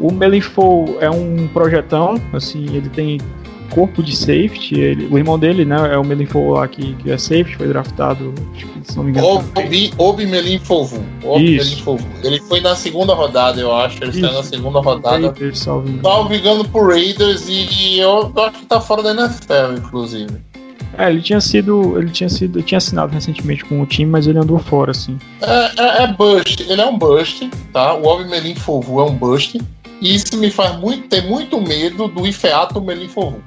O Melinfo é um projetão, assim, ele tem corpo de safety, ele- o irmão dele, né, é o Melinfo lá que, que é safety, foi draftado, que, se não me engano. Obi, Obi Melim Fovu. Obi. Ele foi na segunda rodada, eu acho. Ele saiu na segunda rodada. Raiders, salvo engano. Pro Raiders e eu acho que tá fora da NFL, inclusive. É, ele tinha sido, ele tinha sido, tinha assinado recentemente com o time, mas ele andou fora, assim. É, é, é bust, ele é um bust, tá? O Obi Melim Fovu é um bust. E isso me faz muito, ter muito medo do Ifeato Melim Fovu.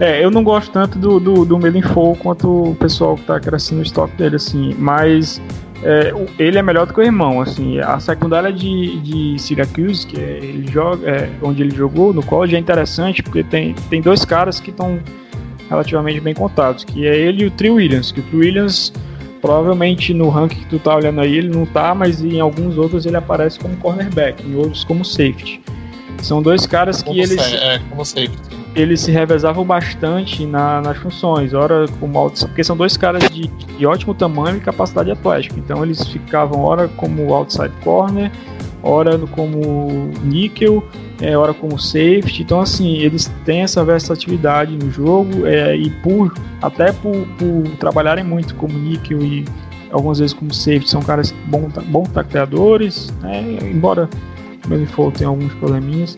É, eu não gosto tanto do, do, do Melinfo quanto o pessoal que tá crescendo o estoque dele, assim, mas é, ele é melhor do que o irmão, assim, a secundária de, de Syracuse, que é, ele joga, é, onde ele jogou, no college, é interessante, porque tem, tem dois caras que estão relativamente bem contados, que é ele e o Trey Williams, que o Trey Williams provavelmente no ranking que tu tá olhando aí ele não tá, mas em alguns outros ele aparece como cornerback, em outros como safety. São dois caras que Como eles sei, é, como safety. eles se revezavam bastante na- nas funções, ora como outside, porque são dois caras de, de ótimo tamanho e capacidade atlética. Então eles ficavam ora como outside corner, ora no- como níquel, é, ora como safety. Então assim eles têm essa versatilidade no jogo é, e por até por, por trabalharem muito como níquel e algumas vezes como safety são caras bons bons tacleadores, né? embora o Manifold tenha alguns probleminhas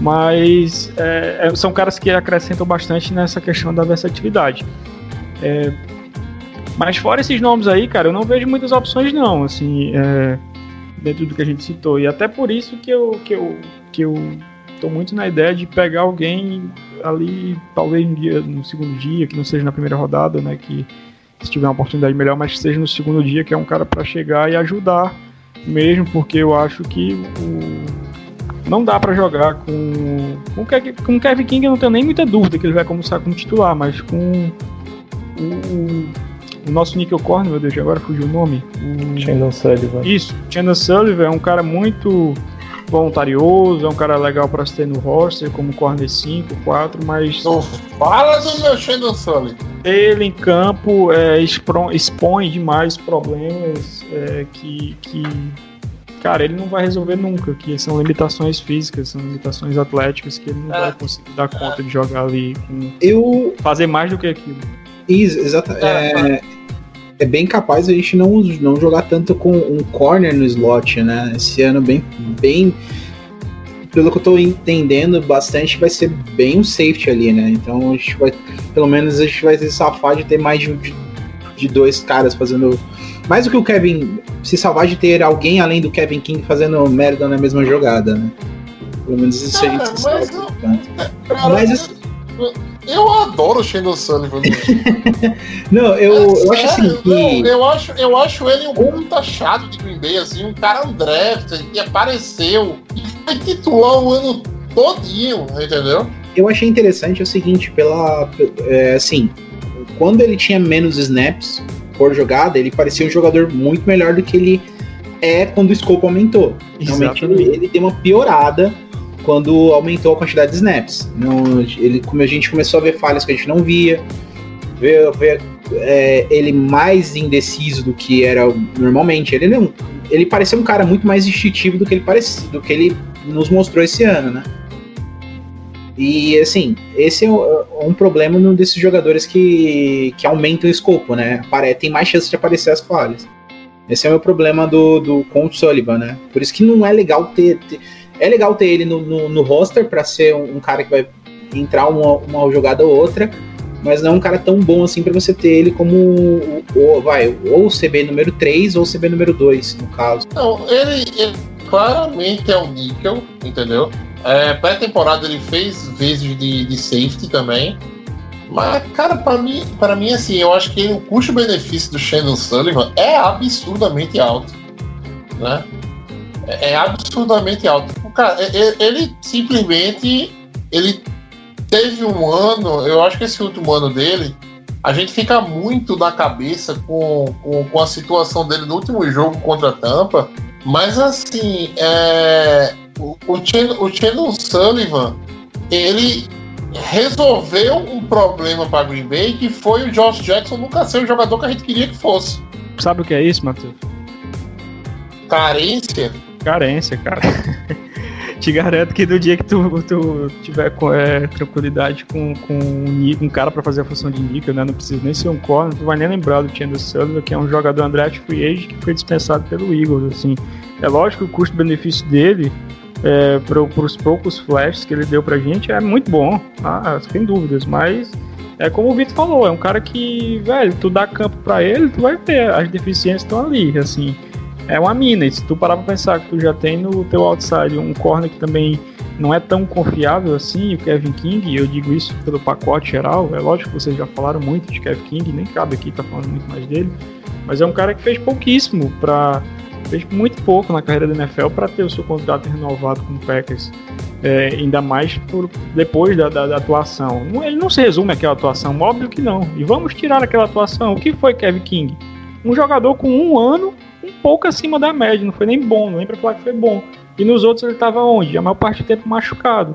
mas é, é, são caras que acrescentam bastante nessa questão da versatilidade. É, mas fora esses nomes aí, cara, eu não vejo muitas opções não, assim, é, dentro do que a gente citou. E até por isso que eu, que eu, que eu tô muito na ideia de pegar alguém ali, talvez no, dia, no segundo dia, que não seja na primeira rodada, né, que se tiver uma oportunidade melhor, mas que seja no segundo dia, que é um cara para chegar e ajudar mesmo, porque eu acho que o não dá pra jogar com com o Ke- com o Kevin King eu não tenho nem muita dúvida que ele vai começar como titular, mas com o, o nosso Nickel Corner, meu Deus, agora fugiu o nome. O, Shandon Sullivan. isso, Chandler Sullivan é um cara muito voluntarioso, é um cara legal pra se ter no roster, como corner 5, 4, mas Não fala do meu Shandon Sully. ele em campo é, expõe demais problemas é, que, que, cara, ele não vai resolver nunca, que são limitações físicas, são limitações atléticas que ele não É. vai conseguir dar conta de jogar ali, com- Eu. fazer mais do que aquilo. Isso, exata, é, é bem capaz a gente não, não jogar tanto com um corner no slot, né? Esse ano bem, bem. Pelo que eu tô entendendo bastante, vai ser bem um safety ali, né? Então a gente vai. Pelo menos a gente vai se safar de ter mais de, de, dois caras fazendo. Mais do que o Kevin. Se salvar de ter alguém além do Kevin King fazendo merda na mesma jogada, né? Pelo menos isso a gente Cara, se mas salva. Cara, Mas assim, eu adoro o Shandon Sullivan. (laughs) Não, eu, eu É acho assim que. não, eu, acho, eu acho ele um puta chato de Green Bay, assim, um cara undrafted que apareceu e foi titular o ano todinho, entendeu? eu achei interessante o seguinte, pela. é, assim, quando ele tinha menos snaps por jogada, ele parecia um jogador muito melhor do que ele é quando o scope aumentou. Realmente ele, ele deu uma piorada quando aumentou a quantidade de snaps. Ele, como a gente começou a ver falhas que a gente não via, ver, ver, é, ele mais indeciso do que era normalmente. Ele não, ele parecia um cara muito mais instintivo do que ele parecia, do que ele nos mostrou esse ano, né? E assim, esse é um- problema no- desses jogadores que, que aumentam o escopo, né? Tem mais chance de aparecer as falhas. Esse é o meu problema do, do com o Sullivan, né? Por isso que não é legal ter. ter- é legal ter ele no, no, no roster para ser um, um cara que vai entrar uma, uma jogada ou outra, mas não é um cara tão bom assim para você ter ele como vai, ou CB número 3 ou CB número 2, no caso. Não, ele, ele claramente é um níquel, entendeu? É, Pré-temporada ele fez vezes de, de safety também. Mas, cara, para mim, para mim, assim, eu acho que o custo-benefício do Shandon Sullivan é absurdamente alto. Né? É, é absurdamente alto. Cara, ele simplesmente ele teve um ano, eu acho que esse último ano dele, a gente fica muito na cabeça com, com, com a situação dele no último jogo contra a Tampa. Mas assim, é, o, o Shannon Sullivan, ele, resolveu um problema para Green Bay que foi o Josh Jackson nunca ser o jogador que a gente queria que fosse. Sabe o que é isso, Matheus? Carência. Carência, cara. (laughs) Te garanto que do dia que tu, tu tiver é, tranquilidade com, com um, um cara pra fazer a função de níquel, né? Não precisa nem ser um corner, tu vai nem lembrar do Chandler Sullivan, que é um jogador Andretti Free Agent que foi dispensado pelo Eagles, assim. É lógico que o custo-benefício dele, é, pro, pros poucos flashes que ele deu pra gente, é muito bom, ah, sem dúvidas, mas é como o Vitor falou, é um cara que, velho, tu dá campo pra ele, tu vai ver, as deficiências estão ali, assim é uma mina. E se tu parar pra pensar que tu já tem no teu outside um corner que também não é tão confiável assim, o Kevin King, eu digo isso pelo pacote geral, é lógico que vocês já falaram muito de Kevin King, nem cabe aqui tá falando muito mais dele, mas é um cara que fez pouquíssimo fez muito pouco na carreira da NFL para ter o seu contrato renovado com o Packers. É, ainda mais por depois da, da, da atuação. Ele não se resume àquela atuação, óbvio que não. E vamos tirar aquela atuação. O que foi Kevin King? Um jogador com um ano um pouco acima da média, não foi nem bom, não nem pra falar que foi bom. E nos outros ele tava onde? A maior parte do tempo machucado.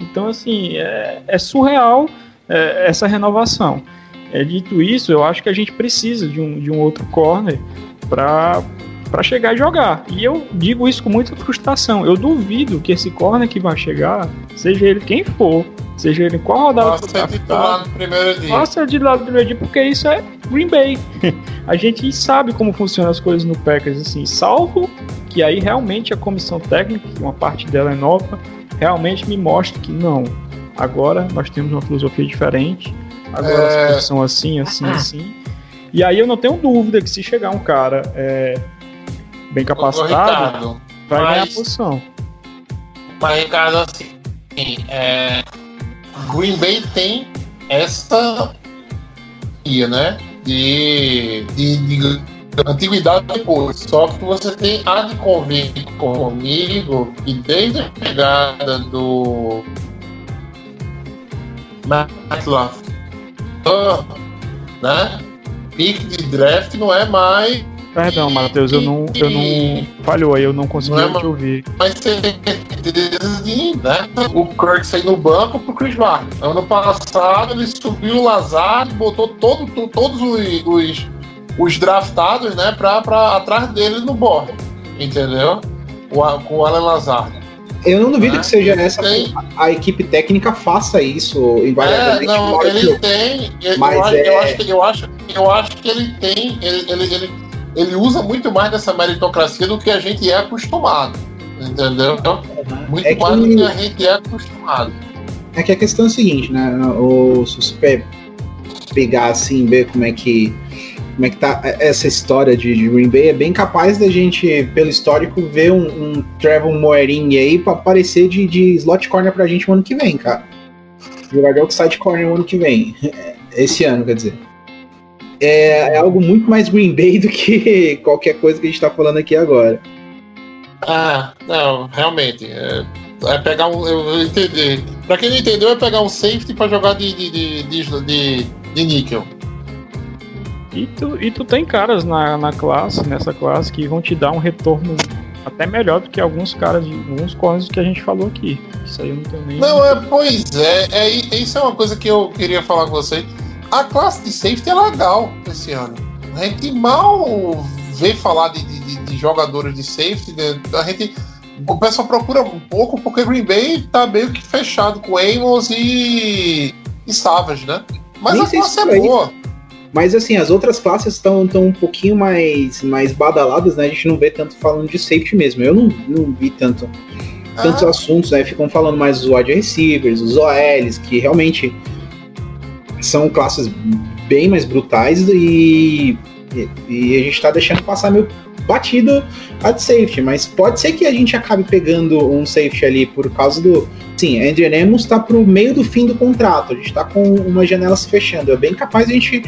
Então, assim, é, é surreal é, essa renovação. É, dito isso, eu acho que a gente precisa de um, de um outro corner para para chegar e jogar. E eu digo isso com muita frustração. Eu duvido que esse corner que vai chegar, seja ele quem for, seja ele qual rodada Nossa, ser draftado, titular no primeiro dia. nossa, de lado do primeiro dia, porque isso é Green Bay. a gente sabe como funcionam as coisas no Packers, assim, salvo que aí realmente a comissão técnica, que uma parte dela é nova, realmente me mostra que não. Agora nós temos uma filosofia diferente, agora É. as coisas são assim, assim, assim. E aí eu não tenho dúvida que se chegar um cara é, bem capacitado, Ricardo, vai ganhar a mas- posição. Mas, Ricardo, assim, é, Green Bay tem essa ia, né? De, de, de antiguidade depois. Só que você tem a de convir comigo que desde a chegada do Matlock, né? Pique de draft não é mais Perdão, Matheus, eu não, eu não. Falhou aí, eu não consegui Não é, te ouvir. ser certeza de, né? O Kirk sair no banco pro Chris Martin. Ano passado ele subiu o Lazar, botou todo, to- todos os, os, os draftados, né, pra, pra atrás dele no board. Entendeu? O, com o Alan Lazar. Eu não duvido Ah, que seja essa tem. a equipe técnica faça isso É, invariavelmente. não, Lógico, ele tem. Eu, Mas eu, acho, é- eu, acho, que- eu, acho, eu acho que ele tem. Ele, ele, ele, ele usa muito mais dessa meritocracia do que a gente é acostumado. Entendeu? Muito É que- mais do que a gente é acostumado. É que a questão é a seguinte, né? O, se você pegar assim, ver como é que como é que tá essa história de, de Green Bay, é bem capaz da gente, pelo histórico, ver um, um Trevor Moering aí pra aparecer de, de slot corner pra gente no ano que vem, cara. Jogador que sai de corner no ano que vem. (laughs) Esse ano, quer dizer. É, é algo muito mais Green Bay do que (laughs) qualquer coisa que a gente tá falando aqui agora. Ah, não, realmente. É, é pegar um. Eu, eu entendi. Pra quem não entendeu, é pegar um safety pra jogar de, de, de, de, de, de níquel. E tu, e tu tem caras na, na classe, nessa classe, que vão te dar um retorno até melhor do que alguns caras, de- alguns corners que a gente falou aqui. Isso aí eu não tenho nem. Não, é, pois é, é. Isso é uma coisa que eu queria falar com vocês. A classe de safety é legal esse ano. A gente mal vê falar de, de, de- jogadores de safety. né? A gente. O pessoal procura um pouco porque Green Bay tá meio que fechado com Amos e. e Savage, né? Mas Nem a classe é boa. Mas assim, as outras classes estão tão um pouquinho mais, mais badaladas, né? A gente não vê tanto falando de safety mesmo. Eu não, não vi tanto, tantos Ah. assuntos, né? Ficam falando mais dos wide receivers, os OLs, que realmente são classes bem mais brutais e, e, e a gente tá deixando passar meio batido a de safety, mas pode ser que a gente acabe pegando um safety ali por causa do. Sim, Andrew Nemos tá pro meio do fim do contrato, a gente tá com uma janela se fechando. É bem capaz a gente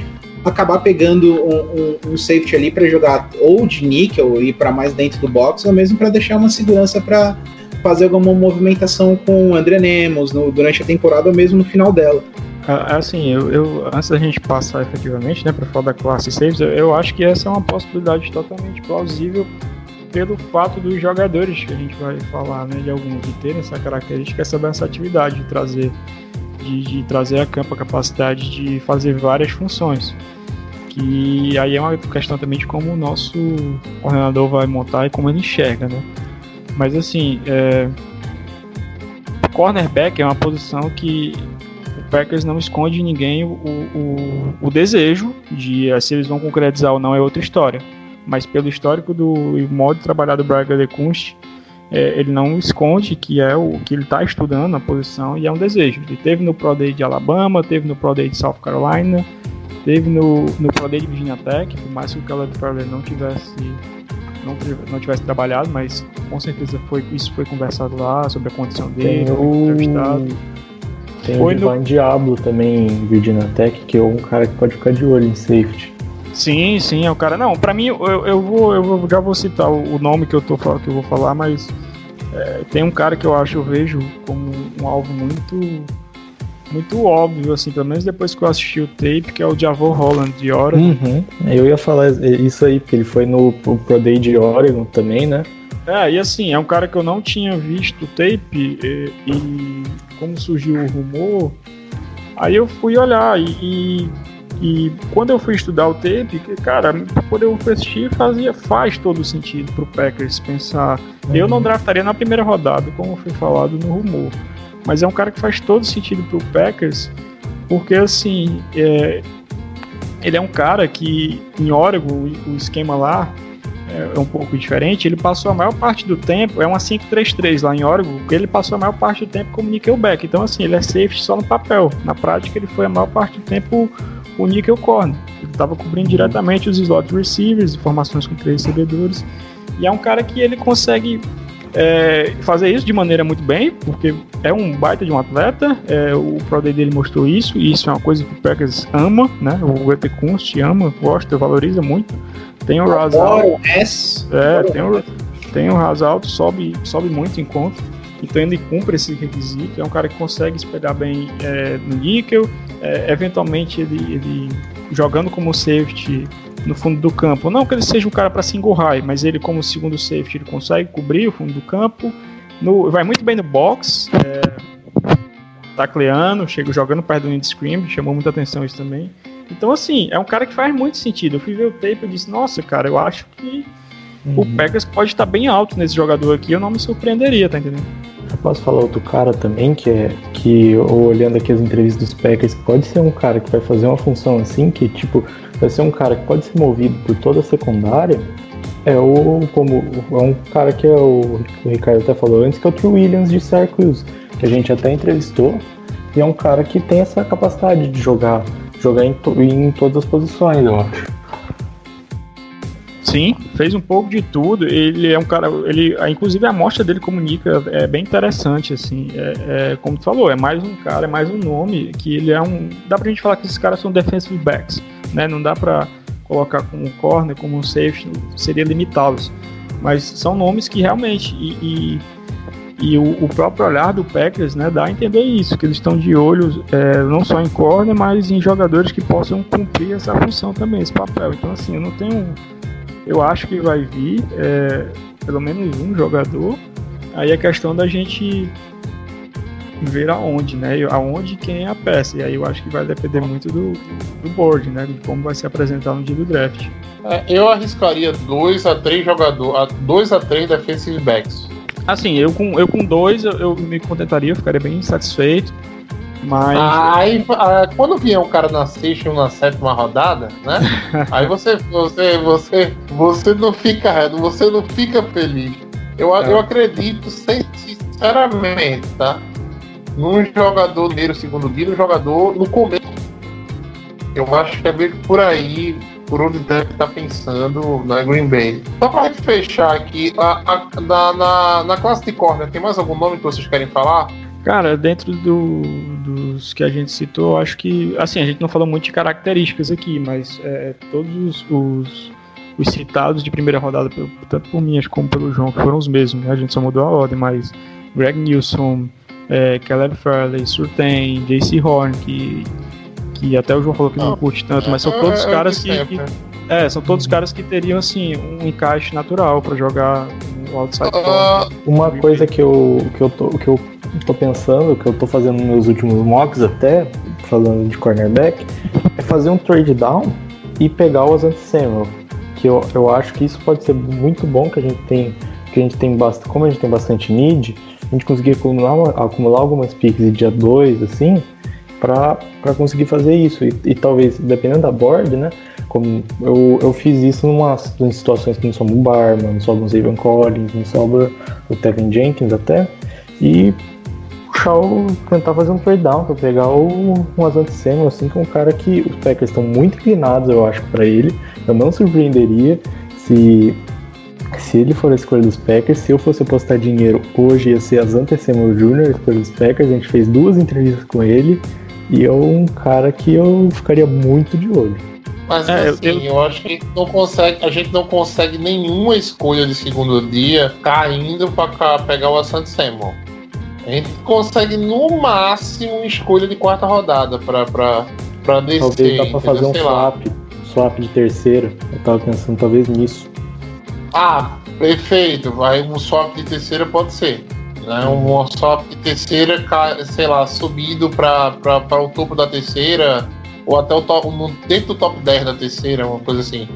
acabar pegando um, um- um safety ali para jogar ou de níquel e para mais dentro do box, ou mesmo para deixar uma segurança para fazer alguma movimentação com o André Nemos no- durante a temporada ou mesmo no final dela. Assim, eu, eu- antes da gente passar efetivamente né, para falar da classe saves, eu, eu acho que essa é uma possibilidade totalmente plausível pelo fato dos jogadores que a gente vai falar, né, de alguns terem essa característica, essa versatilidade de trazer de, de trazer a campo a capacidade de fazer várias funções. Que aí é uma questão também de como o nosso coordenador vai montar e como ele enxerga, né? Mas assim, é... cornerback é uma posição que Packers não esconde em ninguém o, o, o desejo de eh, se eles vão concretizar ou não é outra história. Mas pelo histórico do e modo de trabalhar do Braga Lecunst, é, ele não esconde que é o que ele está estudando na posição e é um desejo. Ele teve no Pro Day de Alabama, teve no Pro Day de South Carolina, teve no, no Pro Day de Virginia Tech, por mais que o Caleb Farley não tivesse não, não tivesse trabalhado, mas com certeza foi, isso foi conversado lá sobre a condição dele, o- entrevistado. Tem Foi o no- Divine Diablo também Virginia Tech, que é um cara que pode ficar de olho em safety. Sim, sim, é o cara. Não, pra mim, eu, eu, vou, eu já vou citar o, nome que eu, tô, que eu vou falar, mas é, tem um cara que eu acho, eu vejo como um alvo muito muito óbvio, assim, pelo menos depois que eu assisti o tape, que é o Javon Holland de hora. Uhum. Eu ia falar isso aí, porque ele foi no Pro Day de Oregon também, né? É, e assim, é um cara que eu não tinha visto o tape e, e como surgiu o rumor, aí eu fui olhar e, e, e quando eu fui estudar o tape, cara, quando eu assistir, fazia, faz todo sentido pro Packers pensar. Eu não draftaria na primeira rodada, como foi falado no rumor, mas é um cara que faz todo sentido pro Packers, porque assim, é, ele é um cara que em Oregon, o esquema lá, é. Um pouco diferente, ele passou a maior parte do tempo, é uma 5-3-3 lá em Oregon, ele passou a maior parte do tempo como nickelback, então assim, ele é safety só no papel, na prática ele foi a maior parte do tempo o nickel corner, ele estava cobrindo diretamente os slot receivers, formações com três recebedores, e é um cara que ele consegue é, fazer isso de maneira muito bem, porque é um baita de um atleta, é, o Pro Day dele mostrou isso, e isso é uma coisa que o Packers ama, né, o EP Kunst ama, gosta, valoriza muito, tem o Razal, é, tem o, tem o Ras alto, sobe, sobe muito em conta. Então ele cumpre esse requisito. É um cara que consegue espelhar bem é, no níquel. É, eventualmente ele, ele jogando como safety no fundo do campo. Não que ele seja um cara para single high, mas ele como segundo safety ele consegue cobrir o fundo do campo. No, vai muito bem no box. É, tacleando, chega jogando perto do line screen, chamou muita atenção isso também. Então, assim, é um cara que faz muito sentido. Eu fui ver o tape e disse, nossa, cara, eu acho que o Packers pode estar bem alto nesse jogador aqui, eu não me surpreenderia, tá entendendo? Posso falar outro cara também, que é que, olhando aqui as entrevistas dos Packers, pode ser um cara que vai fazer uma função assim, que tipo, vai ser um cara que pode ser movido por toda a secundária. É o como é um cara que é o, o Ricardo até falou antes, que é o True Williams de Syracuse, que a gente até entrevistou, e é um cara que tem essa capacidade de jogar, jogar em, to- em todas as posições, eu acho. Sim, fez um pouco de tudo. Ele é um cara, ele, inclusive a amostra dele comunica é bem interessante, assim. É, é, como tu falou, é mais um cara, é mais um nome que ele é um. Dá pra gente falar que esses caras são defensive backs, né? Não dá pra colocar como um corner, como um safety, seria limitá-los. Mas são nomes que realmente e, e, e o, o próprio olhar do Packers, né, dá a entender isso, que eles estão de olho é, não só em corner, mas em jogadores que possam cumprir essa função também, esse papel. Então assim, eu não tenho eu acho que vai vir é, pelo menos um jogador. Aí é questão da gente ver aonde, né? Aonde quem é a peça. E aí eu acho que vai depender muito do, do board, né? De como vai se apresentar no dia do draft. É, eu arriscaria 2 a 3 jogadores, 2 a 3 defensive backs. Assim, eu com, eu com dois eu, eu me contentaria, eu ficaria bem satisfeito. Mas. Aí, ah, quando vier um cara na sexta e um na sétima rodada, né? (laughs) aí você, você, você, você não fica, você não fica feliz. Eu, É. eu acredito, sinceramente, tá? Num jogador primeiro, segundo dia, no jogador no começo. Eu acho que é meio que por aí, por onde deve estar pensando na Green Bay. Só pra gente fechar aqui, a- a- na, na, na classe de corner, tem mais algum nome que vocês querem falar? Cara, dentro do- dos que a gente citou, eu acho que. Assim, a gente não falou muito de características aqui, mas é, todos os, os, os citados de primeira rodada, tanto por mim como pelo João, que foram os mesmos, né? A gente só mudou a ordem, mas Greg Nilsson, é, Caleb Farley, Surtain, JC Horn, que, que até o João falou que não Ah, curte tanto, mas são É, todos é, caras de que, que-? É, são todos caras que teriam, assim, um encaixe natural pra jogar no outside. Ah, Uma coisa que eu, que eu, tô, que eu tô pensando, que eu tô fazendo nos meus últimos mocks até, falando de cornerback, é fazer um trade down e pegar o Asante Samuel. Que eu, eu acho que isso pode ser muito bom, que a gente tem, que a gente tem bastante, como a gente tem bastante need, a gente conseguir acumular, acumular algumas picks de dia 2, assim, para conseguir fazer isso. E, e talvez, dependendo da board, né? Como eu, eu fiz isso em situações que não sobra o Barman, não sobra o Zayvon Collins, não sobra o Tevin Jenkins até. E puxar o. tentar fazer um trade down pra pegar o, um Asante Samuel, assim, que é um cara que os Packers estão muito inclinados, eu acho, para ele. Eu não surpreenderia se. Se ele for a escolha dos Packers, se eu fosse apostar dinheiro hoje ia ser Asante Samuel Jr., a escolha dos Packers. A gente fez duas entrevistas com ele e é um cara que eu ficaria muito de olho. Mas É, eu- assim, eu, acho que a gente não consegue, a gente não consegue nenhuma escolha de segundo dia caindo para pegar o Asante Samuel. A gente consegue no máximo uma escolha de quarta rodada para para descer. Talvez dá pra entendeu? fazer um Sei lá. swap, swap de terceira. Eu tava pensando talvez nisso. Ah, perfeito. Aí um swap de terceira pode ser. Né? Um swap de terceira, sei lá, subido para o topo da terceira, ou até o top, no- dentro do top 10 da terceira, uma coisa assim.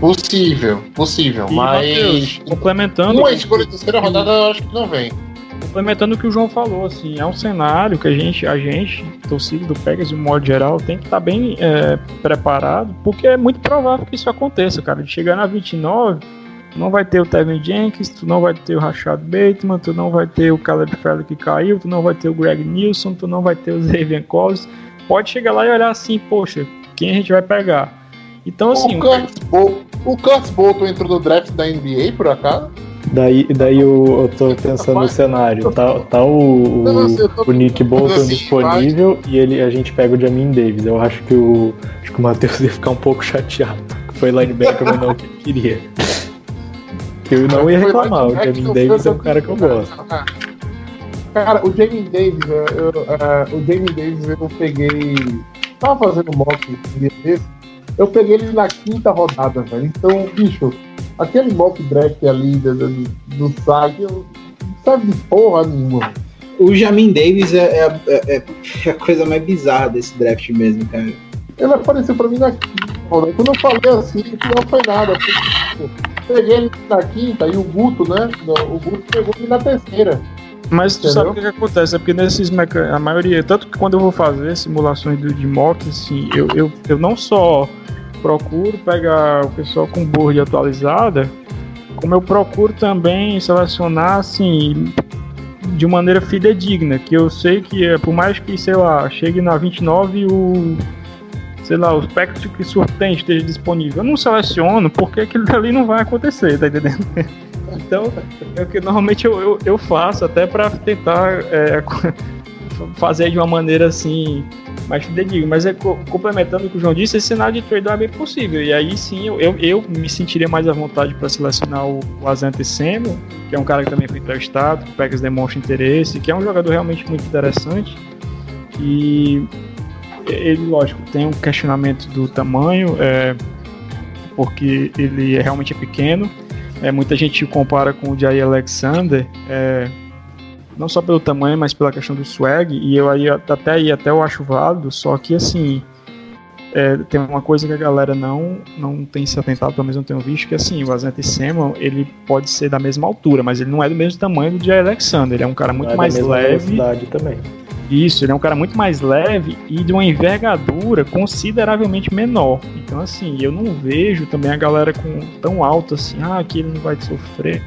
Possível, possível, E, mas Matheus, complementando, uma escolha de terceira rodada eu acho que não vem. Complementando o que o João falou, assim, é um cenário que a gente, a gente, torcida do Pegas de modo geral, tem que estar bem é, preparado, porque é muito provável que isso aconteça, cara. De chegar na 29, tu não vai ter o Tevin Jenkins, tu não vai ter o Rashad Bateman, tu não vai ter o Caleb Farley que caiu, tu não vai ter o Greg Nilsson, tu não vai ter o Xavier Collins. Pode chegar lá e olhar assim, poxa, quem a gente vai pegar? Então, assim, o, Curtis Bo- o Curtis Bolton entrou no draft da NBA, por acaso? Daí, daí eu, eu tô pensando no cenário. Tá, tá o, o, o Nick Bolton assim, disponível e ele, a gente pega o Jamin Davis. Eu acho que o, acho que o Matheus ia ficar um pouco (laughs) chateado. Foi linebacker, mas não o que ele queria. Eu não ia reclamar. O Jamin Davis é um cara que eu gosto. Cara, o Jamie Davis, eu, ah, o Jamie Davis eu peguei. Tava fazendo mock um dia desse, eu peguei ele na quinta rodada, velho. Então, bicho, aquele mock draft ali do, do, do site, eu, não serve de porra nenhuma. O Jamin Davis é, é- é- é a coisa mais bizarra desse draft mesmo, cara. Ele apareceu pra mim na quinta. Quando eu falei assim, não foi nada. tipo, Peguei ele na quinta e o Guto, né? O Guto pegou ele na terceira. Mas tu Entendeu? sabe o que, que acontece? É porque nesses meca... a maioria, tanto que quando eu vou fazer simulações do, de mock, assim, eu, eu, eu não só procuro pegar o pessoal com board atualizada, como eu procuro também selecionar assim de maneira fidedigna, que eu sei que é, por mais que, sei lá, chegue na 29 o sei lá, o espectro que surtem esteja disponível. Eu não seleciono porque aquilo (laughs) dali não vai acontecer, tá entendendo? (laughs) Então, é o que normalmente eu, eu, eu faço até para tentar é, fazer de uma maneira assim mais fidedigna. Mas é co- complementando o que o João disse, esse cenário de trade é bem possível. E aí sim eu, eu, eu me sentiria mais à vontade para selecionar o, o Azante Semo, que é um cara que também foi entrevistado, que o Pegas demonstra interesse, que é um jogador realmente muito interessante. E ele, lógico, tem um questionamento do tamanho, é, porque ele é realmente é pequeno. É, muita gente o compara com o Jair Alexander, é, não só pelo tamanho, mas pela questão do swag, e eu aí até aí até eu acho válido, só que assim, é, tem uma coisa que a galera não, não tem se atentado, pelo menos não tenho visto, que assim, o Azante Samuel, ele pode ser da mesma altura, mas ele não é do mesmo tamanho do Jair Alexander, ele é um cara muito é mais leve, também. isso, ele é um cara muito mais leve e de uma envergadura consideravelmente menor. Então, assim, eu não vejo também a galera com tão alta assim, ah, que ele não vai sofrer,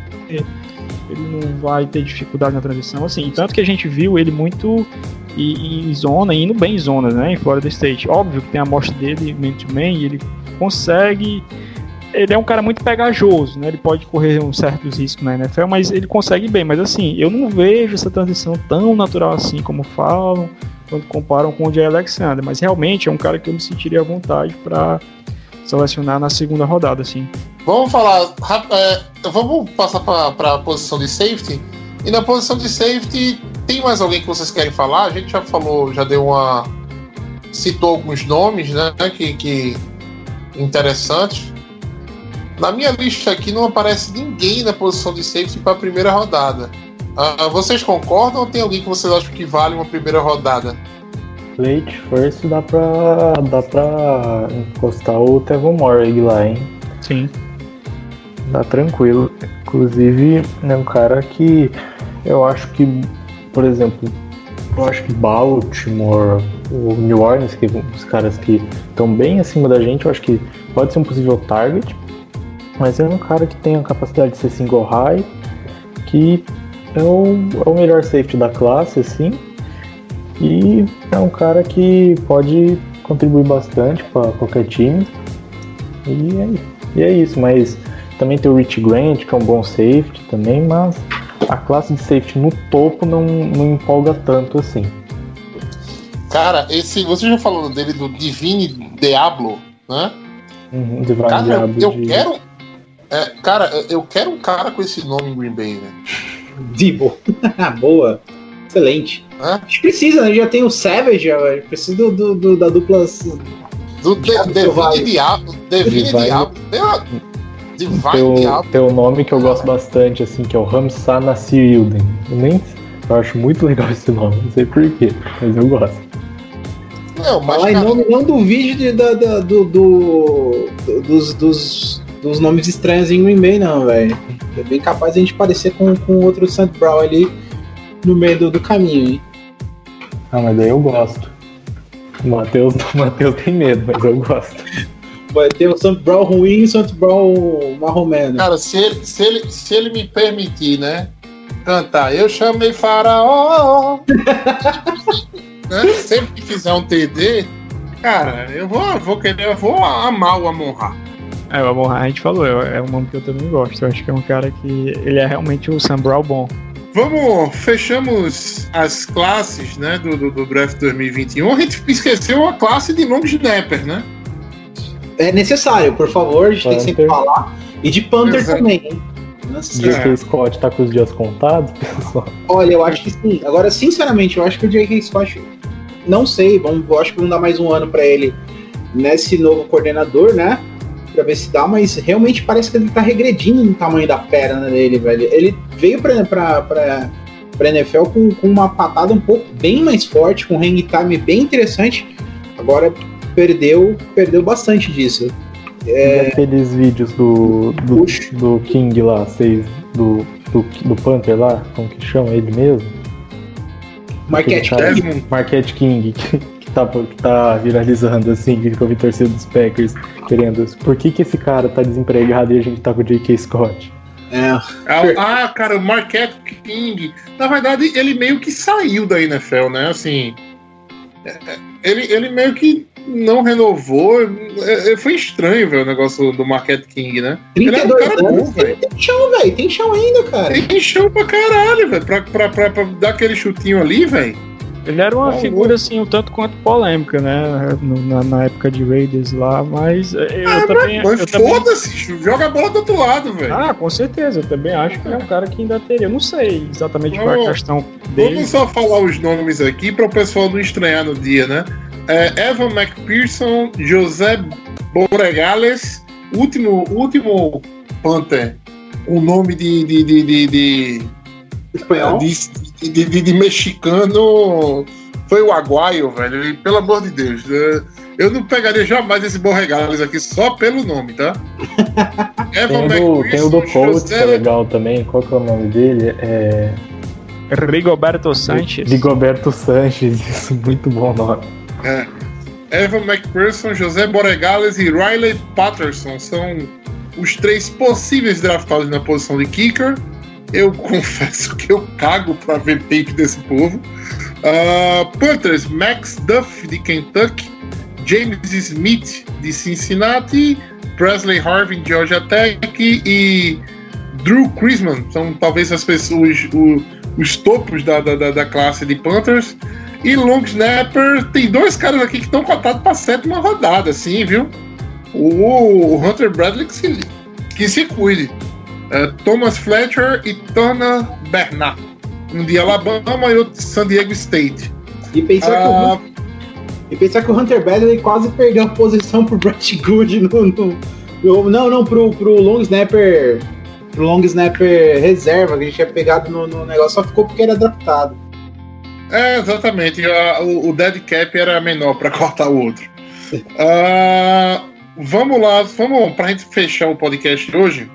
ele não vai ter dificuldade na transição, assim. Tanto que a gente viu ele muito em, em zona, indo bem em zona, né, em Florida State. Óbvio que tem a amostra dele man-to-man e ele consegue ele é um cara muito pegajoso, né? Ele pode correr uns certos riscos na NFL, mas ele consegue bem. Mas assim, eu não vejo essa transição tão natural assim como falam quando comparam com o Jay Alexander. Mas realmente é um cara que eu me sentiria à vontade para selecionar na segunda rodada, assim. Vamos falar. é, vamos passar para a posição de safety. E na posição de safety, tem mais alguém que vocês querem falar? A gente já falou, já deu uma. citou alguns nomes, né? Que, que interessantes. Na minha lista aqui não aparece ninguém na posição de safety para a primeira rodada. Ah, vocês concordam ou tem alguém que vocês acham que vale uma primeira rodada? Late first dá pra. dá pra encostar o Tevon Morrig lá, hein? Sim. Tá tranquilo. Inclusive, é um cara que eu acho que, por exemplo, eu acho que Baltimore, o New Orleans, que os caras que estão bem acima da gente, eu acho que pode ser um possível target. Mas é um cara que tem a capacidade de ser single high, que é o, é o melhor safety da classe, assim. E é um cara que pode contribuir bastante para qualquer time. E é, e é isso, mas também tem o Rich Grant, que é um bom safety também, mas a classe de safety no topo não, não empolga tanto assim. Cara, esse. Você já falou dele do Divine Diablo, né? Uhum, Divine Cara, Diablo eu de- quero. é, cara, eu quero um cara com esse nome em Green Bay, né? Dibo. (laughs) Boa. Excelente. Hã? A gente precisa, né? Já tem o Savage, agora. Precisa do, do- do- da dupla. Do De, Devine Selvagem. Diablo. Devine Diablo. Divine Tem o, Diablo. tem o nome que eu gosto bastante, assim, que é o Ramsa Nasir Ilden. Eu nem eu acho muito legal esse nome, não sei porquê, mas eu gosto. Não, mas Fala em cara, nome, não duvide de, da, da- do, do- do- dos, dos, dos nomes estranhos em Green Bay, não, velho. É bem capaz de a gente parecer com, com outro St. Brown ali no meio do, do caminho, hein? Ah, mas daí eu gosto. O Matheus, (laughs) o Matheus tem medo, mas eu gosto. Vai ter o St. Brown ruim e o St. Brown marromeno. cara se, ele, se, ele, se ele me permitir, né? Cantar, eu chamei Faraó. (laughs) né? Sempre que fizer um TD, cara, eu vou, vou querer, eu vou amar o Amon-Ra. É, o Amon a gente falou, é é um nome que eu também gosto. Eu acho que é um cara que. Ele é realmente o Sam Brown bom. Vamos, fechamos as classes né, do, do, do draft 2021. A gente esqueceu a classe de long snapper, né? É necessário, por favor, a gente tem que sempre Panther. falar. E de Panther Exato. também, hein? Nossa É. J.K. Scott tá com os dias contados, pessoal. Olha, eu acho que sim. Agora, sinceramente, eu acho que o J.K. Scott, não sei, vamos, eu acho que vamos dar mais um ano pra ele nesse novo coordenador, né? Pra ver se dá, mas realmente parece que ele tá regredindo no tamanho da perna dele, velho. Ele veio pra, pra, pra, pra NFL com, com uma patada um pouco bem mais forte, com um hang time bem interessante. Agora perdeu, perdeu bastante disso. E aqueles vídeos do, do, do King lá, seis, do, do, do Panther lá, como que chama ele mesmo? Marquete Desmond. Marquette King, (laughs) tá, que tá viralizando assim, que ficou torcida dos Packers, querendo. Por que, que esse cara tá desempregado e a gente tá com o J.K. Scott? É, Ah, ah, cara, o Marquette King. Na verdade, ele meio que saiu da NFL, né? Assim. é, é, Ele, ele meio que não renovou. Foi estranho, velho, o negócio do Marquette King, né? Ele é um 32 cara bom, anos, velho. tem chão, velho. Tem chão ainda, cara. Tem chão pra caralho, velho. Pra, pra, pra, pra dar aquele chutinho ali, velho. Ele era uma Bom, figura, assim, um tanto quanto polêmica, né? no- Na, na época de Raiders lá, mas eh, eu também. Mas eu também- foda-se, joga a bola do outro lado, velho. Ah, com certeza. Eu também acho que é um cara que ainda teria. Eu não sei exatamente qual é a questão dele. Vamos só falar os nomes aqui para o pessoal não estranhar no dia, né? É, Evan McPherson, José Borregales, último, último Panther, o nome de, de, de, de, de, Espanhol. de, de- de- de mexicano foi o Aguaio, velho. E, pelo amor de Deus, é, eu não pegaria jamais esse Borregales aqui só pelo nome, tá? (laughs) Tem o do, tem o do Colts, que é legal também. Qual que é o nome dele? É. Rigoberto Sanchez. Rigoberto Sanches, (laughs) isso, muito bom nome. É. Evan McPherson, José Borregales e Riley Patterson são os três possíveis draftados na posição de kicker. Eu (laughs) confesso que eu cago pra ver tape desse povo. Ah, Panthers, Max Duff de Kentucky, James Smith de Cincinnati, Presley Harvin de Georgia Tech e Drew Chrisman. São talvez as pessoas, o- os topos da, da, da- da classe de Panthers. E long snapper, tem dois caras aqui que estão cotados para sétima rodada, assim, viu? O Hunter Bradley que se, que se cuide. É, Thomas Fletcher e Turner Bernard. Um de Alabama e outro de San Diego State. E pensar, que o, Ah, e pensar que o Hunter Bradley quase perdeu a posição pro Brett Good no. no- no- não, não, pro, pro long snapper pro long snapper reserva, que a gente tinha pegado no, no negócio, só ficou porque era adaptado. É, exatamente. A- o, o dead cap era menor para cortar o outro. (laughs) Ah, vamos lá, vamos pra gente fechar o podcast hoje.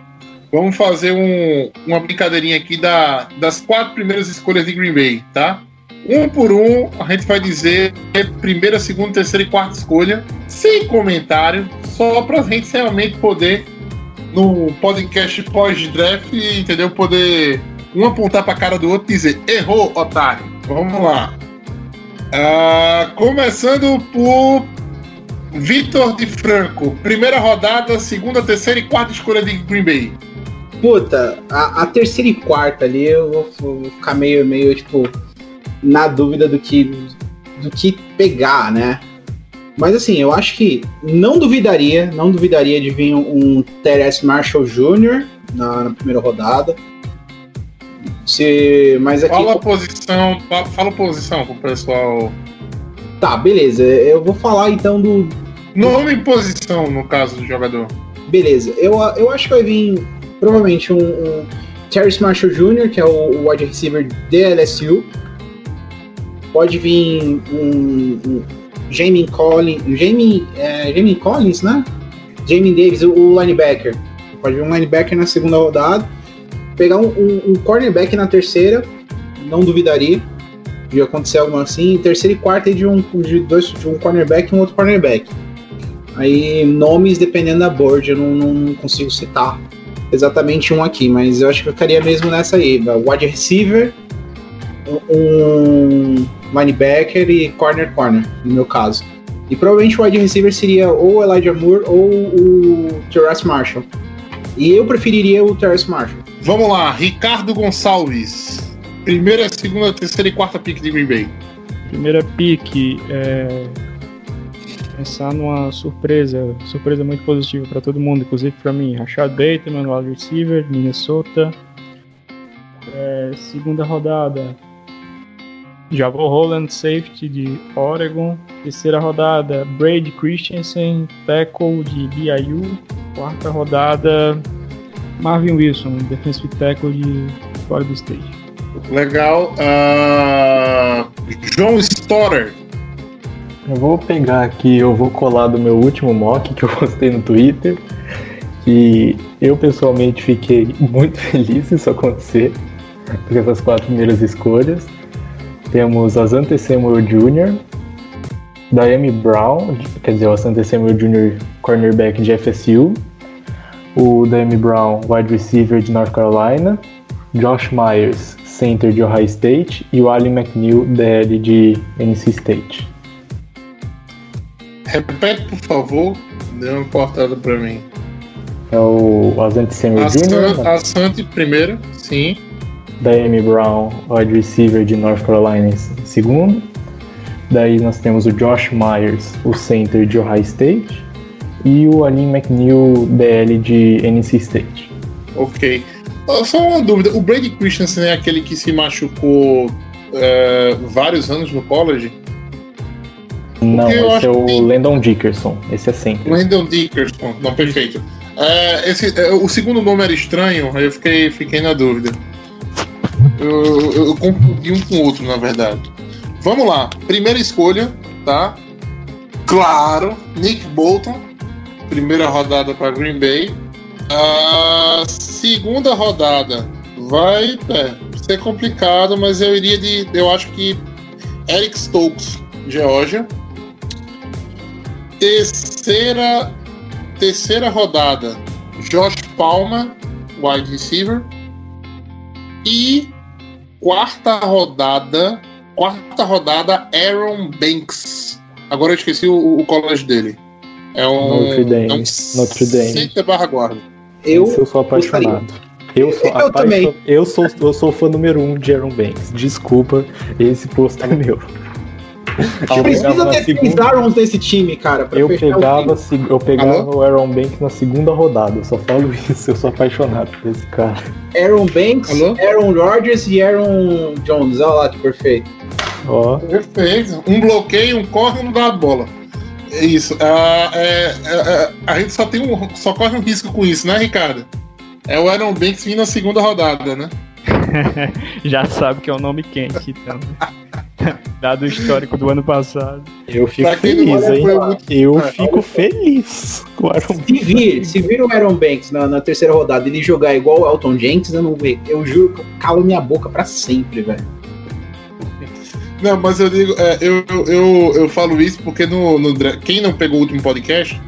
Vamos fazer um- uma brincadeirinha aqui da- das quatro primeiras escolhas de Green Bay, tá? Um por um, a gente vai dizer primeira, segunda, terceira e quarta escolha, sem comentário, só pra gente realmente poder, no podcast pós-draft, entendeu? Poder um apontar pra cara do outro e dizer: errou, otário. Vamos lá. Ah, começando por Vitor de Franco. Primeira rodada, segunda, terceira e quarta escolha de Green Bay. Puta, a, a terceira e quarta ali eu vou, vou ficar meio, meio, tipo, na dúvida do que, do que pegar, né? Mas assim, eu acho que não duvidaria, não duvidaria de vir um Terence Marshall Jr. na, na primeira rodada. Se, mas aqui. Fala a posição, fa- fala a posição pro pessoal. Tá, beleza. Eu vou falar então do, Nome e posição, no caso do jogador. Beleza, eu, eu acho que vai vir provavelmente um, um Terrence Marshall Jr., que é o, o wide receiver de LSU. Pode vir um, um Jamie Collins, Jamie, é, Jamie Collins, né? Jamie Davis, o, o linebacker. Pode vir um linebacker na segunda rodada. Pegar um, um, um cornerback na terceira, não duvidaria de acontecer algo assim. Terceira e quarta de um, de dois, de um cornerback e um outro cornerback. Aí, nomes dependendo da board, eu não, não consigo citar exatamente um aqui, mas eu acho que eu ficaria mesmo nessa aí: wide receiver, um linebacker e corner corner, no meu caso. E provavelmente o wide receiver seria ou o Elijah Moore ou o Terrace Marshall. E eu preferiria o Terrace Marshall. Vamos lá, Ricardo Gonçalves. Primeira, segunda, terceira e quarta pick de Green Bay. Primeira pick é pensar numa surpresa, surpresa muito positiva para todo mundo, inclusive para mim. Rashad Bateman, wide receiver, Minnesota. É, segunda rodada, Javon Holland, safety de Oregon. Terceira rodada, Brady Christensen, tackle de BYU. Quarta rodada, Marvin Wilson, defensive tackle de Florida State. Legal. Ah, John Storer. Eu vou pegar aqui, eu vou colar do meu último mock que eu (laughs) postei no Twitter. Que eu pessoalmente fiquei (laughs) muito feliz se isso acontecer. Com essas quatro primeiras escolhas. Temos Asante Samuel Jr., Diami Brown, quer dizer, o Asante Samuel Jr., cornerback de FSU. O Diami Brown, wide receiver de North Carolina. Josh Myers, center de Ohio State. E o Ali McNeil, DL de NC State. Repete, por favor. Deu uma cortada pra mim. É o Asante Samuel A, Jr., San, a Santi primeiro, sim. Diami Brown, wide receiver de North Carolina, segundo. Daí nós temos o Josh Myers, o center de Ohio State. E o Alin McNeil, DL de NC State. Ok. Só uma dúvida. O Brady Christensen é aquele que se machucou é, vários anos no college? Não, eu esse é o que- Landon Dickerson. Esse é center. Landon Dickerson. Não, perfeito. É, esse, é, o segundo nome era estranho, aí eu fiquei, fiquei na dúvida. Eu, eu, eu confundi um com o outro, na verdade. Vamos lá. Primeira escolha, tá? Claro, Nick Bolton. Primeira rodada para Green Bay. A segunda rodada vai é, ser complicado, mas eu iria de. Eu acho que Eric Stokes, Georgia. Terceira, terceira rodada, Josh Palmer, wide receiver. E quarta rodada, quarta rodada, Aaron Banks. Agora eu esqueci o, o college dele. É um, Notre Dame. é um Notre Dame. center barra guarda. Eu, eu sou apaixonado. Eu sou, (laughs) Eu também. Eu sou, eu sou fã número um de Aaron Banks. Desculpa, esse posto é meu. Eu precisa ter segunda- três Arons nesse time, cara. pra Eu pegava, time. eu pegava Alô? o Aaron Banks na segunda rodada. Eu só falo (laughs) isso, eu sou apaixonado por esse cara. Aaron Banks, Alô? Aaron Rodgers e Aaron Jones. Olha lá que perfeito. Ó, Perfeito. Um bloqueio, um corre e um dá a bola. É isso. Ah, é- é- é- a gente só, tem um, só corre um risco com isso, né, Ricardo? É o Aaron Banks vindo na segunda rodada, né? (laughs) Já sabe que é um nome quente, então. (laughs) Dado o histórico do ano passado. Eu fico feliz, hein? muito- Eu É. fico feliz com o Aaron Se vir, se vir o Aaron Banks na, na terceira rodada e ele jogar igual o Elton Jenkins, eu não vejo. Eu juro que eu calo minha boca pra sempre, velho. Não, mas eu digo, é, eu, eu, eu, eu falo isso porque no, no quem não pegou o último podcast,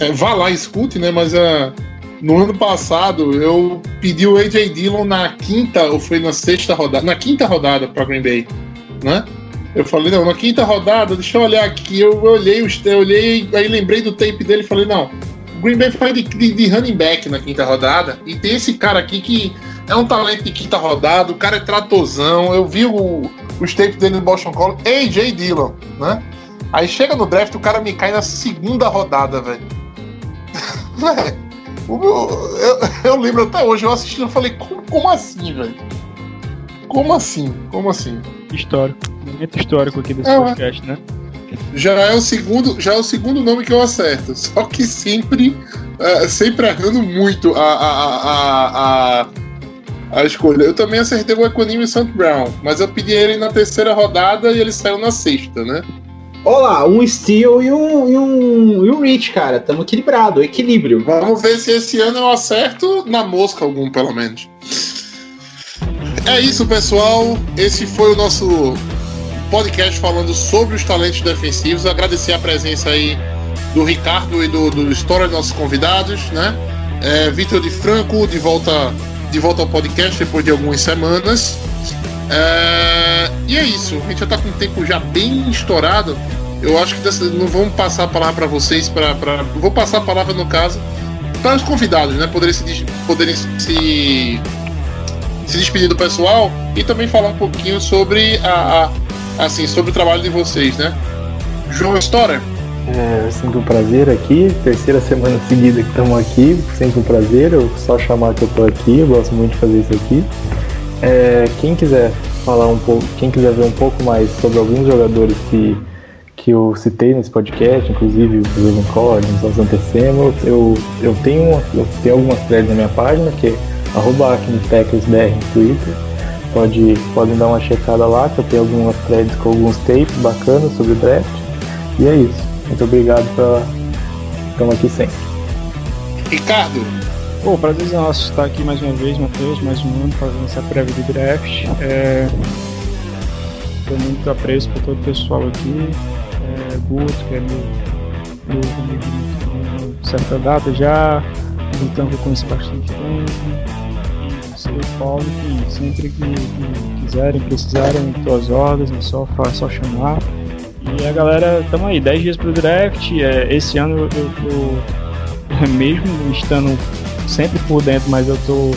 é, vá lá e escute, né? Mas ah, no ano passado eu pedi o AJ Dillon na quinta, ou foi na sexta rodada, na quinta rodada pra Green Bay, né? Eu falei, não, na quinta rodada, deixa eu olhar aqui. Eu olhei, eu olhei, aí lembrei do tape dele e falei, não, Green Bay foi de, de, de running back na quinta rodada, e tem esse cara aqui que é um talento de quinta rodada, o cara é tratozão. Eu vi o, os tapes dele no Boston College, AJ Dillon, né? Aí chega no draft, o cara me cai na segunda rodada, velho. (laughs) Meu- eu, eu lembro até hoje, eu assistindo, eu falei, como, como assim, velho? Como assim? Como assim? Histórico. Momento histórico aqui desse É, podcast, né? Já é o segundo, já é o segundo nome que eu acerto. Só que sempre, eh, sempre errando muito a, a, a, a, a escolha. Eu também acertei o Equanime St. Brown, mas eu pedi ele na terceira rodada e ele saiu na sexta, né? Olá, um Steel e um, e um, e um Rich, cara. Tamo equilibrado, equilíbrio. Vamos ver se esse ano eu acerto na mosca algum, pelo menos. É isso, pessoal. Esse foi o nosso podcast falando sobre os talentos defensivos. Agradecer a presença aí do Ricardo e do, do História, nossos convidados, né? É, Vitor de Franco, de volta, de volta ao podcast depois de algumas semanas. É, e é isso, a gente já tá com o tempo já bem estourado. Eu acho que dessa, não vamos passar a palavra para vocês, para vou passar a palavra no caso para os convidados, né? Poderem se, poderem se, se despedir do pessoal e também falar um pouquinho sobre a, a- assim sobre o trabalho de vocês, né? João Storer, É sempre um prazer aqui, terceira semana seguida que estamos aqui, sempre um prazer, eu só chamar que eu tô aqui, eu gosto muito de fazer isso aqui. É, quem quiser falar um pouco, quem quiser ver um pouco mais sobre alguns jogadores que, que eu citei nesse podcast, inclusive o Evan Collins, o Santecemo, eu, eu, tenho, eu tenho algumas threads na minha página, que é arroba no Twitter. Pode, podem dar uma checada lá, que eu tenho algumas threads com alguns tapes bacanas sobre draft. E é isso. Muito obrigado pela. Estamos aqui sempre. Ricardo, Pô, prazer nosso estar aqui mais uma vez, Matheus, mais um ano fazendo essa prévia de draft. É... Tenho muito apreço por todo o pessoal aqui. É... Guto, que é meu, meu amigo de certa data já. Então eu conheço bastante tempo. E você, Paulo, que sempre que, que quiserem, precisarem, tuas ordens, é só, só chamar. E a galera, tamo aí, 10 dias pro draft. É, esse ano eu tô, (laughs) mesmo estando sempre por dentro, mas eu tô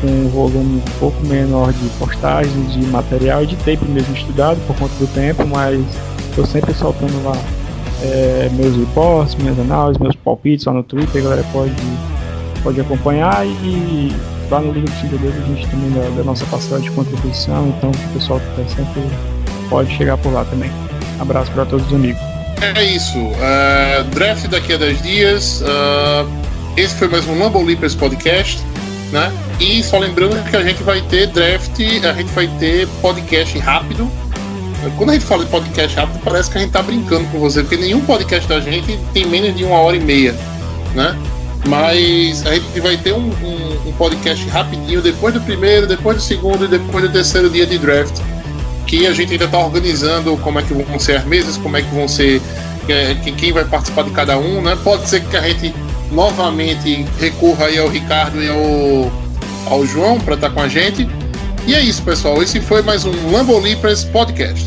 com um volume um pouco menor de postagens, de material e de tape mesmo estudado por conta do tempo, mas tô sempre soltando lá é, meus reports, minhas análises, meus palpites lá no Twitter, a galera pode, pode acompanhar e lá no link do deles a gente também dá, da nossa parcela de contribuição, então o pessoal que tá sempre pode chegar por lá também. Abraço para todos os amigos. é isso. Uh, draft daqui a 10 dias. Uh, esse foi mais um Lambo Leapers Podcast, né? E só lembrando que a gente vai ter draft, a gente vai ter podcast rápido. Quando a gente fala de podcast rápido, parece que a gente tá brincando com você, porque nenhum podcast da gente tem menos de uma hora e meia, né? Mas a gente vai ter um, um- um podcast rapidinho depois do primeiro, depois do segundo e depois do terceiro dia de draft. Que a gente ainda está organizando como é que vão ser as mesas, como é que vão ser. é, quem- vai participar de cada um, né? Pode ser que a gente novamente recorra aí ao Ricardo e ao, ao João para estar com a gente. E é isso, pessoal. Esse foi mais um Lambo Leapers Podcast.